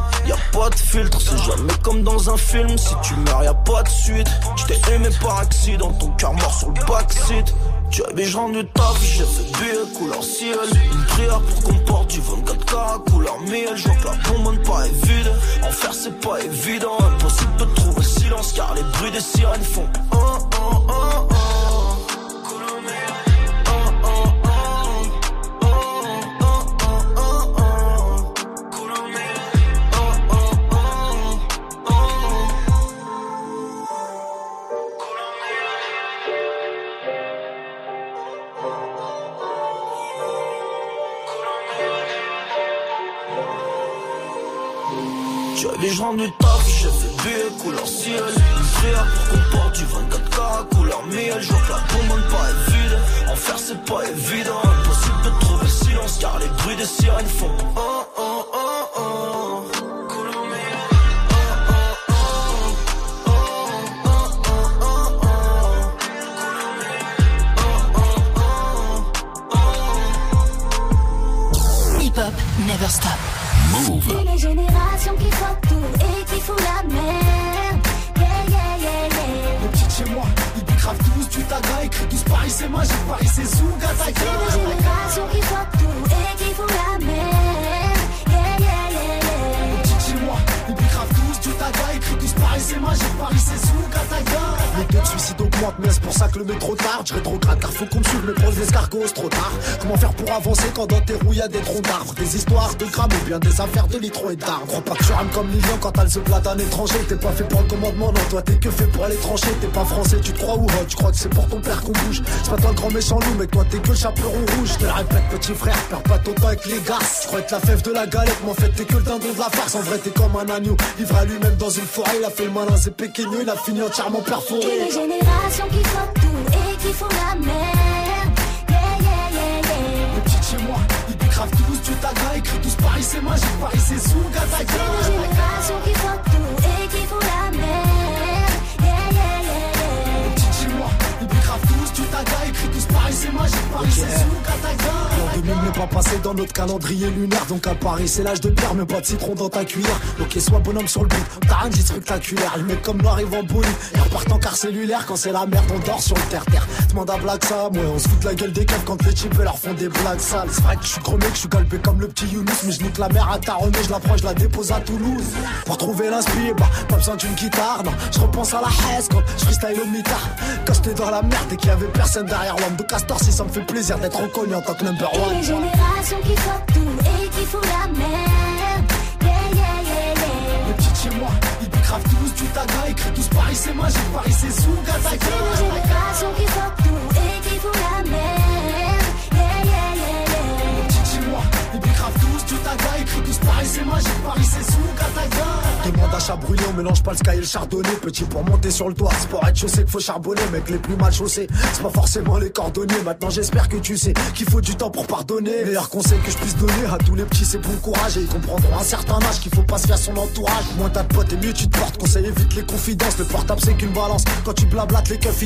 Speaker 23: Y'a pas de filtre, c'est jamais comme dans un film. Si tu meurs, y'a pas de suite. J't'ai aimé par accident, ton cœur mort sur le backseat. Tu avais rendu ta vie, j'ai fait billet couleur ciel. Une prière pour qu'on porte du 24K couleur miel. Je vois que la bombe pas est vide. En faire, c'est pas évident. Impossible de trouver le silence car les bruits des sirènes font. Je rentre du taf, j'ai fait billet couleur ciel Une prière pour qu'on porte du 24K couleur miel Je vois que la commande pas est vide En faire c'est pas évident Impossible de trouver silence car les bruits des sirènes font oh, oh, oh, oh. Couleur miel.
Speaker 2: Hip Hop Never Stop.
Speaker 24: C'est les générations qui font font la merde. Yeah, yeah, yeah, yeah.
Speaker 25: Les petites chez moi, ils décravent tous du taga, écrit tous Paris c'est magique, Paris c'est Zouga,
Speaker 24: C'est les générations qui font tout et qui
Speaker 25: c'est pour ça que le métro tarde. Je rétrograde car faut qu'on me suive, pose l'escargot, c'est trop tard. Comment faire pour avancer quand dans tes roues y a des troncs d'arbres? Des histoires de grammes ou bien des affaires de litrons et d'arbres. Crois pas que tu rames comme Lilian quand elle se plat d'un étranger. T'es pas fait pour le commandement, non, toi t'es que fait pour aller trancher. T'es pas français, tu te crois ou hot, tu crois que c'est pour ton père qu'on bouge. C'est pas toi le grand méchant loup, mais toi t'es que le chaperon rouge. Te répète, petit frère, perds pas ton temps avec les gars. Tu crois être la fève de la galette, mais en fait t'es que le dindon de la farce. En vrai, t'es comme un agneau, livré à lui-même dans une forêt. Il a fait le malin, c'est péqueneux, il a fini entièrement perforé.
Speaker 24: Générations qui font tout et qui font la merde. Yeah, yeah, yeah, yeah.
Speaker 25: Chez moi, ils décravent tous du taga, écrit tous Paris c'est magique, Paris c'est Zouga,
Speaker 24: C'est
Speaker 25: taga.
Speaker 24: les générations qui font tout
Speaker 25: Paris c'est magique, Paris c'est. L'an 2000 n'est pas passé dans notre calendrier lunaire, donc à Paris c'est l'âge de pierre, mais pas de citron dans ta cuillère. Ok, sois bonhomme sur le beat, t'as rien dit spectaculaire. Le mec comme nous arrive en bolide, et repart en car cellulaire quand c'est la merde, on dort sur le terre-terre. Demande à Black Sam, ouais, on se fout de la gueule des keufs quand les types leur font des blagues sales. C'est vrai que je suis chromé, que je suis galbé comme le petit Younous, mais je nique la mer à Taronnet, je la prends, je la dépose à Toulouse. Pour trouver l'inspire, bah, pas besoin d'une guitare, non. Je repense à la haise quand je freestyle au mitard. Quand j'étais dans la merde et qu'il y avait personne derrière l'homme de Castor, si ça me fait plaisir d'être reconnu en tant que number
Speaker 24: Et les
Speaker 25: one.
Speaker 24: générations qui font tout et qui font la merde. Yeah, yeah, yeah, yeah.
Speaker 25: Les petites chez moi, ils décravent tous du taga, écrit tous Paris c'est magique, Paris c'est Zouga,
Speaker 24: C'est
Speaker 25: taga.
Speaker 24: les générations qui font tout et qui font la merde.
Speaker 25: Paris c'est magique, Paris c'est Zouga, taga. Demande à chat mélange pas le sky et le chardonnay. Petit pour monter sur le toit, c'est pour être chaussé qu'il faut charbonner. Mec, les plus mal chaussés, c'est pas forcément les cordonniers. Maintenant, j'espère que tu sais qu'il faut du temps pour pardonner. Meilleur conseil que je puisse donner à tous les petits, c'est bon courage. Et ils comprendront un certain âge qu'il faut pas se faire son entourage. Moins t'as de potes et mieux tu te portes. Conseil évite les confidences. Le portable, c'est qu'une balance. Quand tu blablates, les keufs.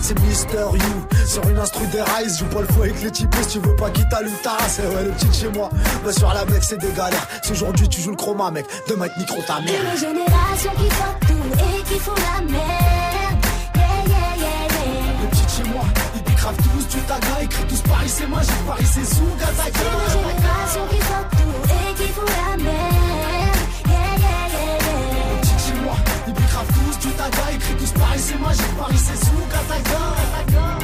Speaker 25: C'est Mister You. Sur une instru des rise, joue pas le fou avec les types. Tu veux pas qu'il t'allume ta race, et ouais, le petit chez moi. Bah, sur la mec, c'est des galères. Aujourd'hui tu joues le chroma, mec, demain te micro ta mère.
Speaker 24: les générations qui font tout et qui font la merde. Yeah, yeah, yeah, yeah.
Speaker 25: Les petites chez moi, ils décravent tous du taga, écrit tous Paris c'est magique, Paris c'est
Speaker 24: C'est les
Speaker 25: taga.
Speaker 24: générations qui font tout et qui font la merde. Yeah, yeah, yeah, yeah.
Speaker 25: Les petites chez moi, ils décravent tous du taga, écrit tous Paris c'est magique, Paris c'est Zouga, taga.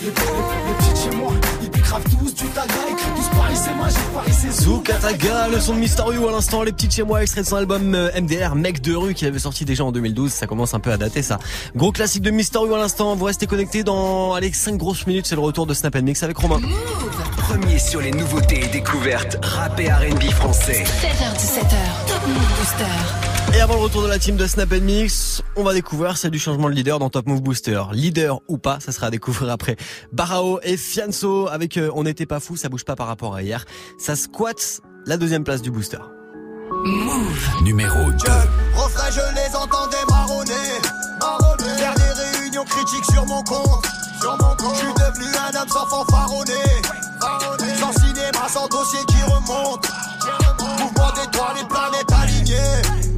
Speaker 25: Les, les- les petites chez moi, ils décravent tous du taga, écrit tous Paris c'est magique, Paris c'est Zouga,
Speaker 1: Zoukataga, le son de Mysterio à l'instant, les petites chez moi, extrait de son album euh, MDR, Mec de rue, qui avait sorti déjà en 2012, ça commence un peu à dater ça. Gros classique de Mysterio à l'instant, vous restez connectés dans, allez, 5 grosses minutes, c'est le retour de Snap Mix avec Romain.
Speaker 3: Premier sur les nouveautés et découvertes rap et R&B français.
Speaker 2: 16h17h, Top Move Booster.
Speaker 1: Et avant le retour de la team de Snap Mix, on va découvrir c'est du changement de leader dans Top Move Booster. Leader ou pas, ça sera à découvrir après. Barao et Fianso avec euh, On n'était pas fou, ça bouge pas par rapport à hier. Ça squatte la deuxième place du booster.
Speaker 3: Numéro 2.
Speaker 26: Refrain, je les entendais marronner. marronner. Faire des réunions critiques sur mon compte. Sur mon compte. Je suis devenu un homme sans fanfaronner. Fanfaronner. Sans cinéma, sans dossier qui remonte. Mouvement d'étoiles, les planètes alignées.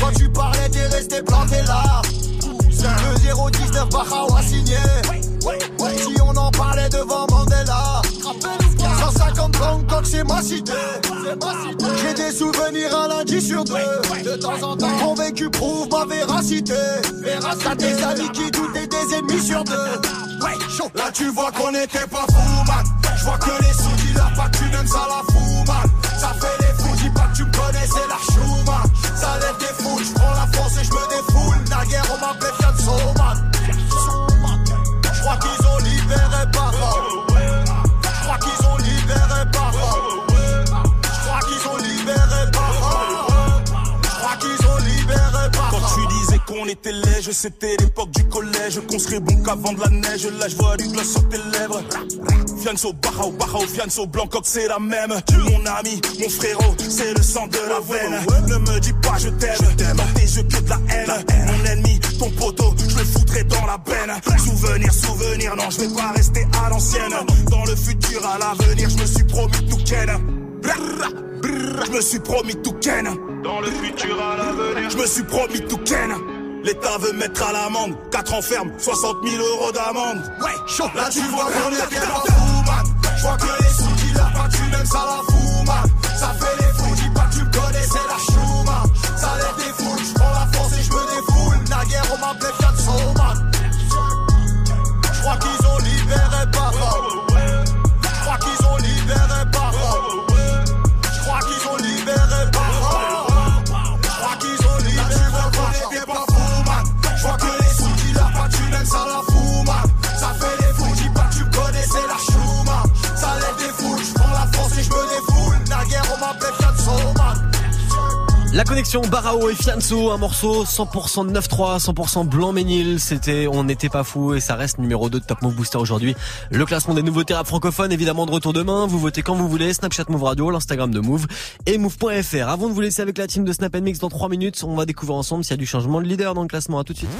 Speaker 26: Quand tu parlais, t'es resté planté là. Le 019 Bahao a signé. Si on en parlait devant Mandela. 150 ans, donc c'est ma cité. J'ai des souvenirs un lundi sur deux. De temps en temps, mon vécu prouve ma véracité. T'as des amis qui doutent et des ennemis sur deux. Là, tu vois qu'on était pas fous, man. Je vois que les sous dealers, pas que tu m'aimes, ça la man. Ça fait et je me défoule. Naguère, on m'appelait
Speaker 8: était c'était l'époque du collège. Qu'on serait bon qu'avant de la neige. Là, je vois du gloss sur tes lèvres. Fianso, Barao, Barao, Fianso, Blancoc, c'est la même. Tu mon ami, mon frérot, c'est le sang de la veine. Ne me dis pas je t'aime, dans tes yeux que de la haine. Mon ennemi, ton poteau, je le foutrai dans la benne. Souvenir, souvenir, non, je vais pas rester à l'ancienne. Dans le futur, à l'avenir, je me suis promis tout ken. Je me suis promis tout ken. Dans le futur, à l'avenir, je me suis promis tout ken. L'État veut mettre à l'amende, 4 ans ferme, 60 000 euros d'amende. Ouais, chaud. Là tu vois qu'on est pas fou, man. Je vois que les sous qui l'a pas tu même ça la fout, man. La
Speaker 1: connexion Barao et Fianso, un morceau 100% 9-3, 100% blanc-ménil. C'était On n'était pas fou et ça reste numéro 2 de Top Move Booster aujourd'hui. Le classement des nouveautés rap francophones, évidemment de retour demain. Vous votez quand vous voulez. Snapchat Move Radio, l'Instagram de Move et Move.fr. Avant de vous laisser avec la team de Snap Mix dans 3 minutes, on va découvrir ensemble s'il y a du changement de leader dans le classement. À tout de suite.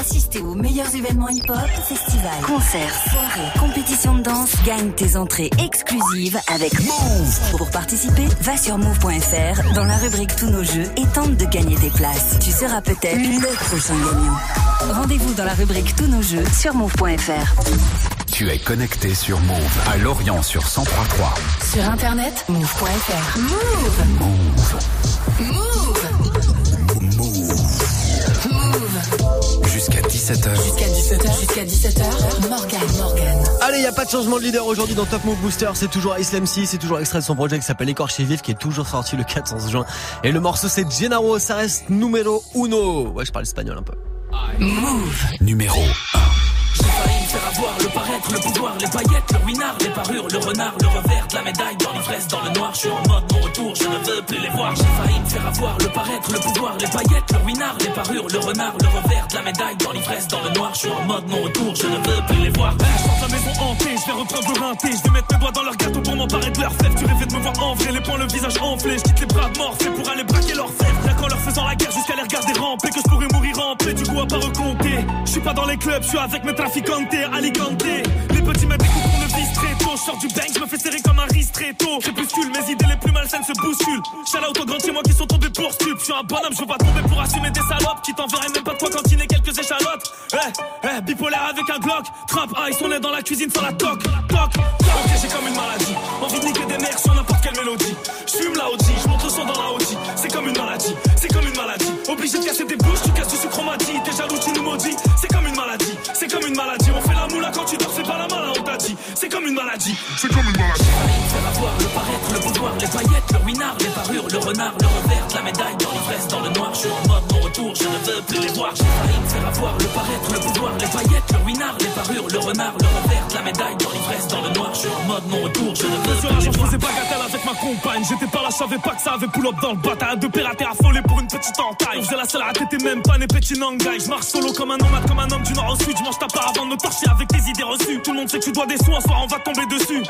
Speaker 27: Assister aux meilleurs événements hip-hop, festivals, concerts, soirées, compétitions de danse? Tes entrées exclusives avec Move. Pour participer, va sur move.fr dans la rubrique Tous nos jeux et tente de gagner tes places. Tu seras peut-être le prochain gagnant. Rendez-vous dans la rubrique Tous nos jeux sur move.fr.
Speaker 19: Tu es connecté sur Move à Lorient sur 1033.
Speaker 27: Sur internet, move.fr. Move. Move.
Speaker 19: Jusqu'à 17h.
Speaker 27: Jusqu'à 17h. Morgan, Morgan.
Speaker 1: Allez, il a pas de changement de leader aujourd'hui dans Top Move Booster. C'est toujours Islam 6, c'est toujours extrait de son projet qui s'appelle Écorché Vif, qui est toujours sorti le 14 juin. Et le morceau, c'est Gennaro Sares Numero Uno. Ouais, je parle espagnol un peu.
Speaker 27: Move.
Speaker 19: Numéro
Speaker 5: 1 sert à voir le paraître, le pouvoir, les paillettes, le ruinard, les parures, le renard, le revers la médaille dans l'ivresse, dans le noir. Je suis en mode mon retour, je ne veux plus les voir. J'ai failli me faire avoir le paraître, le pouvoir, les paillettes, le ruinard, les parures, le renard, le revers la médaille dans l'ivresse, dans le noir. Je suis en mode mon retour, je ne veux plus les voir.
Speaker 6: Ben, je la maison hantée, je vais reprendre le rinté, je vais mettre mes doigts dans leur gâteau pour m'emparer de leur fève. Tu rêvais de me voir enfler, les poings, le visage enflé, je quitte les bras morphés pour aller braquer leur fève. Rien qu'en leur faisant la guerre jusqu'à les regarder ramper, que je pourrais mourir ramper, du coup à pas recompter. Je suis pas dans les clubs, je suis avec mes traficantes les petits me découpent pour le vis très tôt, sors du bang, je me fais serrer comme un riz très tôt. Crépuscule, mes idées les plus malsaines se bousculent. Out aux grands chez moi qui sont tombés pour stup. Je suis un bonhomme, je veux pas tomber pour assumer des salopes qui t'enverraient même pas de quoi cantiner quelques échalotes. Eh, eh, bipolaire avec un Glock, trap ice, on est dans la cuisine sans la toc, toc, toc. Ok, j'ai comme une maladie, envie de niquer des mères sur n'importe quelle mélodie. Je fume la OG, je monte le son dans la OG. C'est comme une maladie, c'est comme une maladie. Obligé de casser des bouches, tu casses du sucre on m'a dit. T'es jaloux, tu nous maudis. C'est comme une maladie, c'est comme une maladie. On fait la moula quand tu dors, c'est pas la malin, on t'a dit. C'est comme une maladie, c'est comme une maladie.
Speaker 5: Faire avoir le paraître, le pouvoir, les paillettes, le winard, les parures, le renard, le revers la médaille dans l'ivresse, dans le noir. Je suis en mode mon retour, je ne veux plus les voir. J'ai failli me faire avoir le paraître, le pouvoir, les paillettes, le winard, les parures, le renard, le revers la médaille dans l'ivresse, dans le noir. Je suis en mode mon retour, je ne veux plus les
Speaker 6: jour, je
Speaker 5: voir.
Speaker 6: faisais bagatelle avec ma compagne. J'étais pas là, je savais pas que ça avait pull up dans le bataille. De pirater affolé pour une petite entaille. Faisait la seule à même pas né petit nangai. Je marche solo comme un nomade, comme un homme du nord au sud. Je mange ta part avant de torcher avec tes idées reçues. Tout le monde sait que tu dois des sous, un soir on va tomber dessus.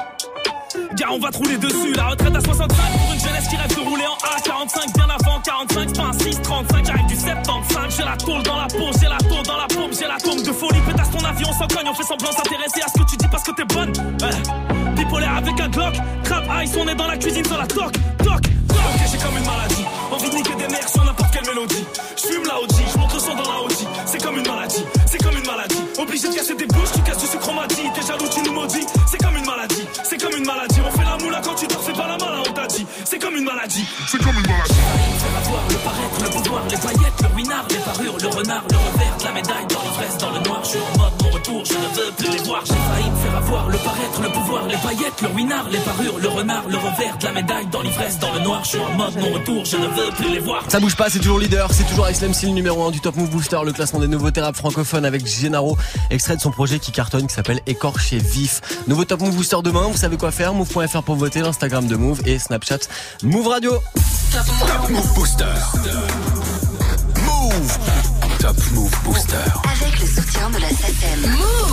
Speaker 6: Gars, on va te rouler dessus. La retraite à 65 pour une jeunesse qui rêve de rouler en A45. Bien avant 45, c'est pas un 6, 35. J'arrive du 75. J'ai la tôle dans la peau, j'ai la tôle dans la paume, j'ai la tombe de folie. Pétasse ton avion sans cogne, on fait semblant s'intéresser à ce que tu dis parce que t'es bonne. Ouais. Bipolaire avec un Glock. Crap ice, on est dans la cuisine sur la toc, toc, toc. Ok, j'ai comme une maladie. Envie de niquer des mères sur n'importe quelle mélodie. Je fume la OG, je monte le son dans la OG. C'est comme une maladie, c'est comme une maladie. Obligé de casser des bouches, tu casses du sucre on m'a dit. T'es jaloux, tu nous maudis. C'est comme une maladie, c'est comme une maladie. Moula quand tu dors, fais pas la malin, on t'a dit. C'est comme une maladie, c'est comme une maladie.
Speaker 5: Faire avoir le paraître, le pouvoir, les paillettes, le winard, les parures, le renard, le revers la médaille dans l'ivresse, dans le noir. Je suis en mode mon retour, je ne veux plus les voir. J'ai failli me faire avoir le paraître, le pouvoir, les paillettes, le winard, les parures, le renard, le revers la médaille dans l'ivresse, dans le noir. Je suis en mode mon retour, je ne veux plus les voir.
Speaker 1: Ça bouge pas, c'est toujours leader, c'est toujours Islam le numéro 1 du Top Move Booster, le classement des nouveaux rap francophones avec Gennaro, extrait de son projet qui cartonne, qui s'appelle Écorché Vif. Nouveau Top Move Booster demain, vous savez quoi faire, move.fr pour voter, l'Instagram de Move et Snapchat Move Radio.
Speaker 19: Top Move Booster. Move Top Move Booster.
Speaker 27: Avec le soutien de la SACEM. Move